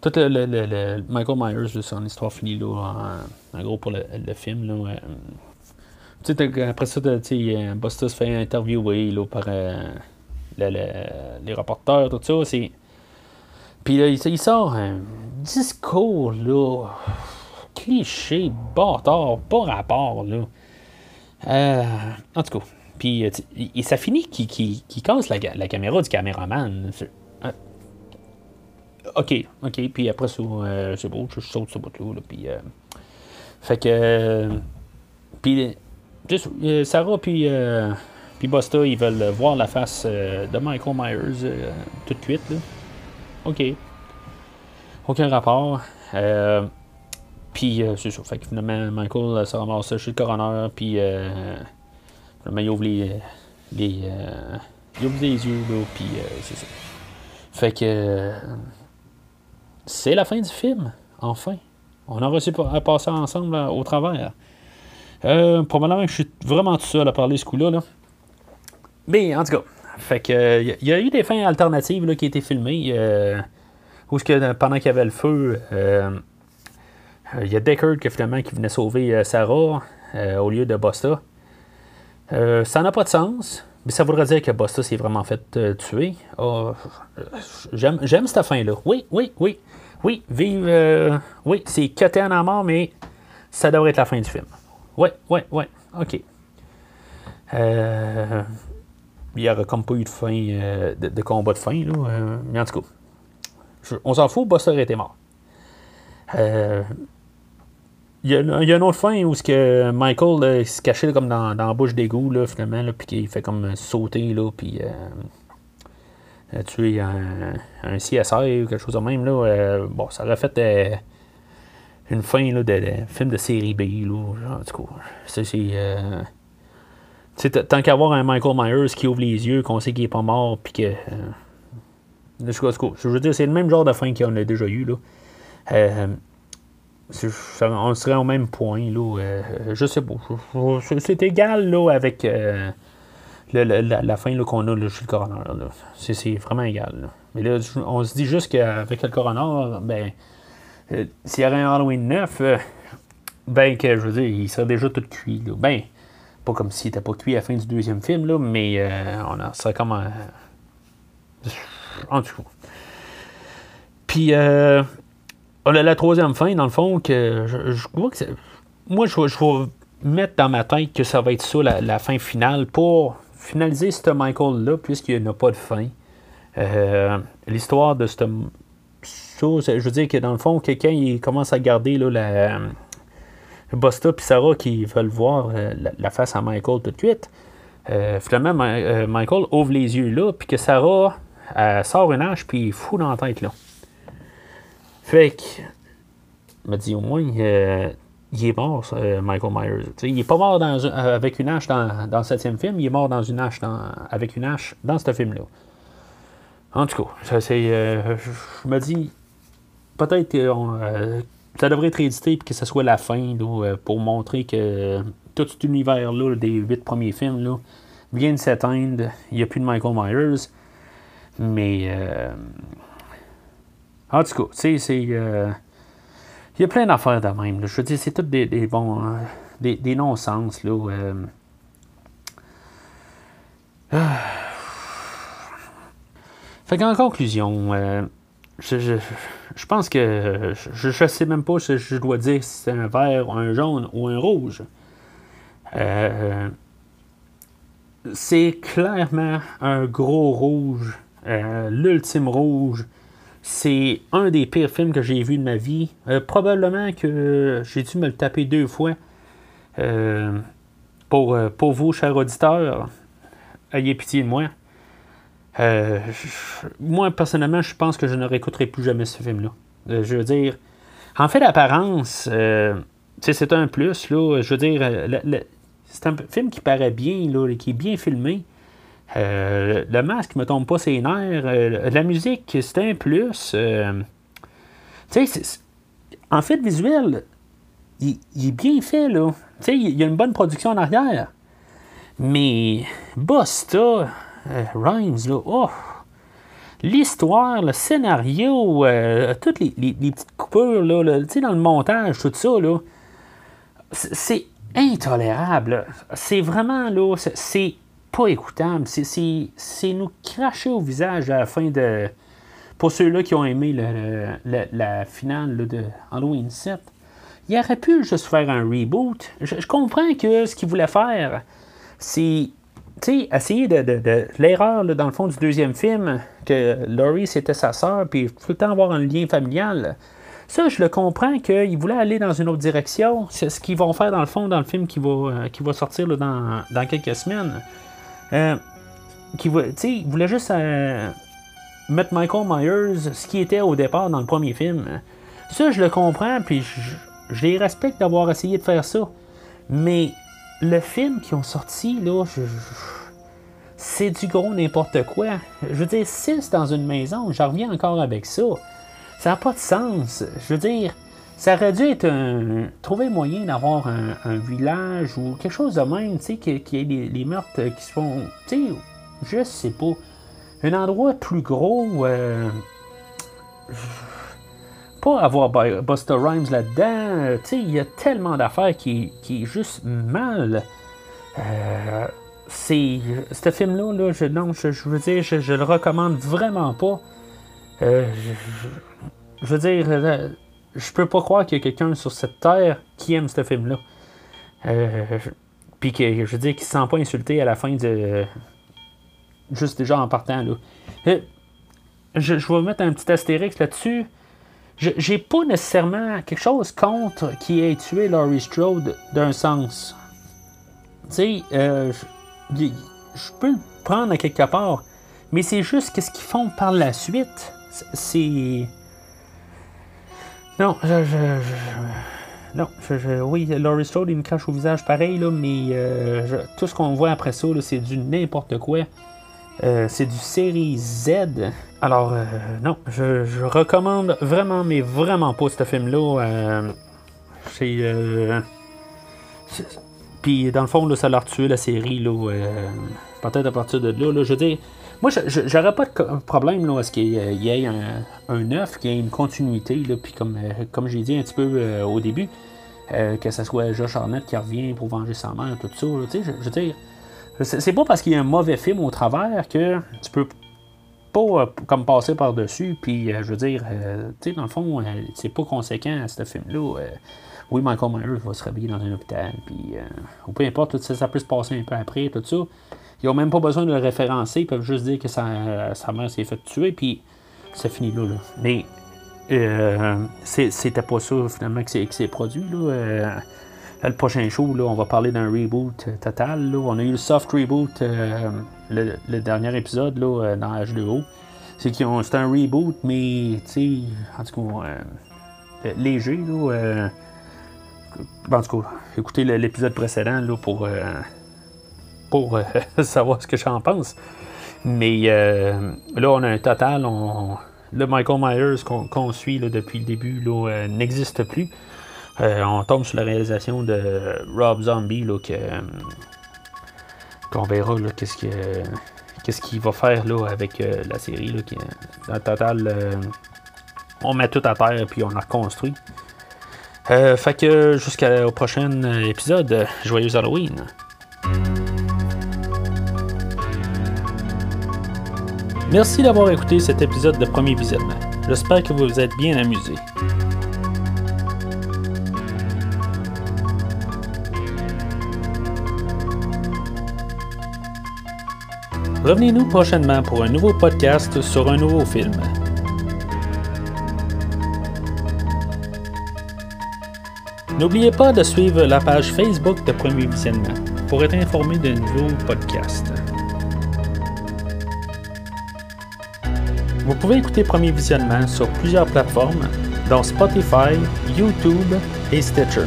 tout le, Michael Myers, son histoire finie là, en, gros pour le, film. Là, après ça, Busta se fait interviewer là, par les reporters, tout ça. C'est puis là, il, sort un discours, là, cliché, bâtard, pas rapport, là. Euh, en tout cas, puis et euh, ça finit qu'il casse la, caméra du caméraman. Euh, ok, ok, puis après c'est beau, je saute ce bout-là, là, puis... fait que... puis, Sarah, puis... puis Busta, ils veulent voir la face de Michael Myers tout de suite, là. OK. Aucun rapport. Euh, puis euh, c'est ça. Fait que finalement, Michael euh, se ramasse chez le coroner. Puis finalement, il ouvre les. les il ouvre les yeux, là. Puis c'est ça. Fait que. c'est la fin du film. Enfin. On a réussi à passer ensemble au travers. Euh, probablement que je suis vraiment tout seul à parler ce coup-là. Là. Mais en tout cas, fait que il y, a eu des fins alternatives là, qui été filmées. Euh, où que, pendant qu'il y avait le feu, euh, il y a Deckard qui, finalement, qui venait sauver euh, Sarah au lieu de Bosta. ça n'a pas de sens. Mais ça voudrait dire que Bosta s'est vraiment fait tuer. Oh, j'aime, j'aime cette fin-là. Oui, oui, oui. Oui, vive. oui, c'est cuté en mort, mais ça devrait être la fin du film. Oui, oui, oui. OK. Euh, il n'y aurait comme pas eu de fin, euh, de, combat de fin, euh, mais en tout cas, on s'en fout, Buster était mort. Euh, il y, a, une autre fin où que Michael se cachait comme dans, dans la bouche d'égout, finalement, puis qu'il fait comme sauter, là, puis tuer un, un CSI ou quelque chose de même. Là, bon, ça aurait fait une fin de, film de série B. Là, en tout cas, c'est. c'est, euh, tu sais, t- tant qu'avoir un Michael Myers qui ouvre les yeux, qu'on sait qu'il est pas mort, puis que. euh, je veux dire, c'est le même genre de fin qu'on a déjà eu. Là. Euh, on serait au même point. Là, euh, je sais pas. C'est égal là, avec euh, la, la fin qu'on a là, chez le coroner. C'est, vraiment égal. là. Mais là, on se dit juste qu'avec le coroner, ben, s'il y aurait un Halloween 9, euh, ben, que je veux dire, il serait déjà tout cuit. Là. Ben, pas comme s'il n'était pas cuit à la fin du deuxième film, là, mais euh, on en serait comme. euh, en tout cas. Puis, euh, on a la troisième fin, dans le fond, que je, vois que Moi, je, vais- je vais mettre dans ma tête que ça va être ça, la, fin finale, pour finaliser ce Michael-là, puisqu'il n'y a pas de fin. Euh, L'histoire de ce. ça, je veux dire que dans le fond, quelqu'un il commence à garder là, la. Busta et Sarah qui veulent voir euh, la, face à Michael tout de suite. Euh, finalement, euh, Michael ouvre les yeux là, puis que Sarah sort une hache, puis il fout dans la tête là. Fait que, m'a dit au moins, il est mort, Michael Myers. Il est pas mort avec une hache dans, dans le septième film, il est mort dans une hache avec une hache dans ce film-là. En tout cas, ça, c'est, je me dis, peut-être euh, ça devrait être édité et que ce soit la fin euh, pour montrer que tout cet univers-là des huit premiers films là, vient de s'éteindre. Il n'y a plus de Michael Myers. Mais euh, en tout cas, tu sais, c'est. euh, il y a plein d'affaires de même. Je veux dire, c'est tout des, bons. euh, des, non-sens, là. euh. Ah. Fait qu'en conclusion, euh, je, pense que je, je sais même pas si je dois dire si c'est un vert, un jaune ou un rouge. Euh, c'est clairement un gros rouge, euh, l'ultime rouge. C'est un des pires films que j'ai vu de ma vie. Euh, probablement que j'ai dû me le taper deux fois. Pour, pour vous, chers auditeurs, ayez pitié de moi. Euh, moi, personnellement, je pense que je ne réécouterai plus jamais ce film-là. Euh, je veux dire, en fait, l'apparence, euh, c'est un plus, là. Je veux dire, c'est un film qui paraît bien, là, qui est bien filmé. Le masque me tombe pas ses nerfs. La musique, c'est un plus. En fait, visuel, il, est bien fait, là. Il y a une bonne production en arrière. Mais Busta, euh, Rhymes, là, oh! L'histoire, le scénario, euh, toutes les, petites coupures, là, dans le montage, tout ça, là, c'est- intolérable. C'est vraiment, là, c'est- pas écoutable. C'est- nous cracher au visage à la fin de... Pour ceux-là qui ont aimé la finale de Halloween 7, il aurait pu juste faire un reboot. Je comprends que ce qu'il voulait faire, c'est tu sais, essayer de, de- de- l'erreur dans le fond du deuxième film, que Laurie c'était sa sœur, puis tout le temps avoir un lien familial. Ça, je le comprends qu'ils voulaient aller dans une autre direction. C'est ce qu'ils vont faire dans le fond dans le film qui va, euh, qui va sortir dans, dans quelques semaines. Euh, qui ils voulaient juste euh, mettre Michael Myers, ce qui était au départ dans le premier film. Ça, je le comprends, puis je les respecte d'avoir essayé de faire ça. Mais le film qu'ils ont sorti, là, je- c'est du gros n'importe quoi. Je veux dire, 6 dans une maison, j'en reviens encore avec ça. Ça n'a pas de sens. Je veux dire, ça aurait dû être un. Trouver moyen d'avoir un, village ou quelque chose de même, tu sais, qu'il qui ait les meurtres qui se font. Tu sais, je sais pas. Un endroit plus gros. euh, pas avoir Bu- Busta Rhymes là-dedans. euh, il y a tellement d'affaires qui, qui est juste mal. Euh, c'est. Ce film-là, là, je, non, je, veux dire, je, le recommande vraiment pas. Euh, je, veux dire, euh, je peux pas croire qu'il y a quelqu'un sur cette terre qui aime ce film-là. Puis que, je veux dire, qu'il se sent pas insulté à la fin de. juste déjà en partant. Là. Je, je vais mettre un petit astérix là-dessus. J'ai pas nécessairement quelque chose contre qui ait tué Laurie Strode d'un sens. Tu sais, euh, je peux le prendre à quelque part, mais c'est juste qu'est-ce qu'ils font par la suite. C'est. Non, je, je, non, je, oui, Laurie Strode, il me crache au visage pareil, là, mais euh, tout ce qu'on voit après ça, c'est du n'importe quoi. Euh, c'est du série Z. Alors, euh, non, je, recommande vraiment, mais vraiment pas ce film-là. c'est. Puis, dans le fond, là, ça l'a tué la série, là. Peut-être à partir de là, là je veux dire. Moi, j'aurais pas de problème là, à ce qu'il y ait un, œuf, qu'il y ait une continuité, là, puis comme, comme j'ai dit un petit peu au début, que ce soit Josh Arnett qui revient pour venger sa mère, tout ça, je, veux c'est pas parce qu'il y a un mauvais film au travers que tu peux euh, comme passer par-dessus, puis euh, je veux dire, euh, tu sais, dans le fond, c'est pas conséquent à ce film-là. oui, Michael Myers va se réveiller dans un hôpital, puis ou peu importe, tout ça, ça peut se passer un peu après, tout ça. Ils ont même pas besoin de le référencer, ils peuvent juste dire que sa, mère s'est fait tuer, puis c'est fini là, là. Mais c'était pas ça finalement que c'est produit, là le prochain show, là, on va parler d'un reboot euh, total. Là. On a eu le soft reboot, euh, le, dernier épisode là, euh, dans H2O. C'est un reboot, mais en tout cas, léger. Là, en tout cas, écoutez l'épisode précédent là, pour, pour savoir ce que j'en pense. Mais là, on a un total. Le Michael Myers qu'on suit depuis le début n'existe plus. Euh, on tombe sur la réalisation de Rob Zombie, là, que, euh, qu'on verra qu'est-ce, que, qu'est-ce qu'il va faire là, avec euh, la série. Qui, total, on met tout à terre puis on la reconstruit. fait que jusqu'au prochain épisode, joyeux Halloween! Merci d'avoir écouté cet épisode de premier visionnement. J'espère que vous vous êtes bien amusé. Revenez-nous prochainement pour un nouveau podcast sur un nouveau film. N'oubliez pas de suivre la page Facebook de Premier Visionnement pour être informé de nouveaux podcasts. Vous pouvez écouter Premier Visionnement sur plusieurs plateformes, dont Spotify, YouTube et Stitcher.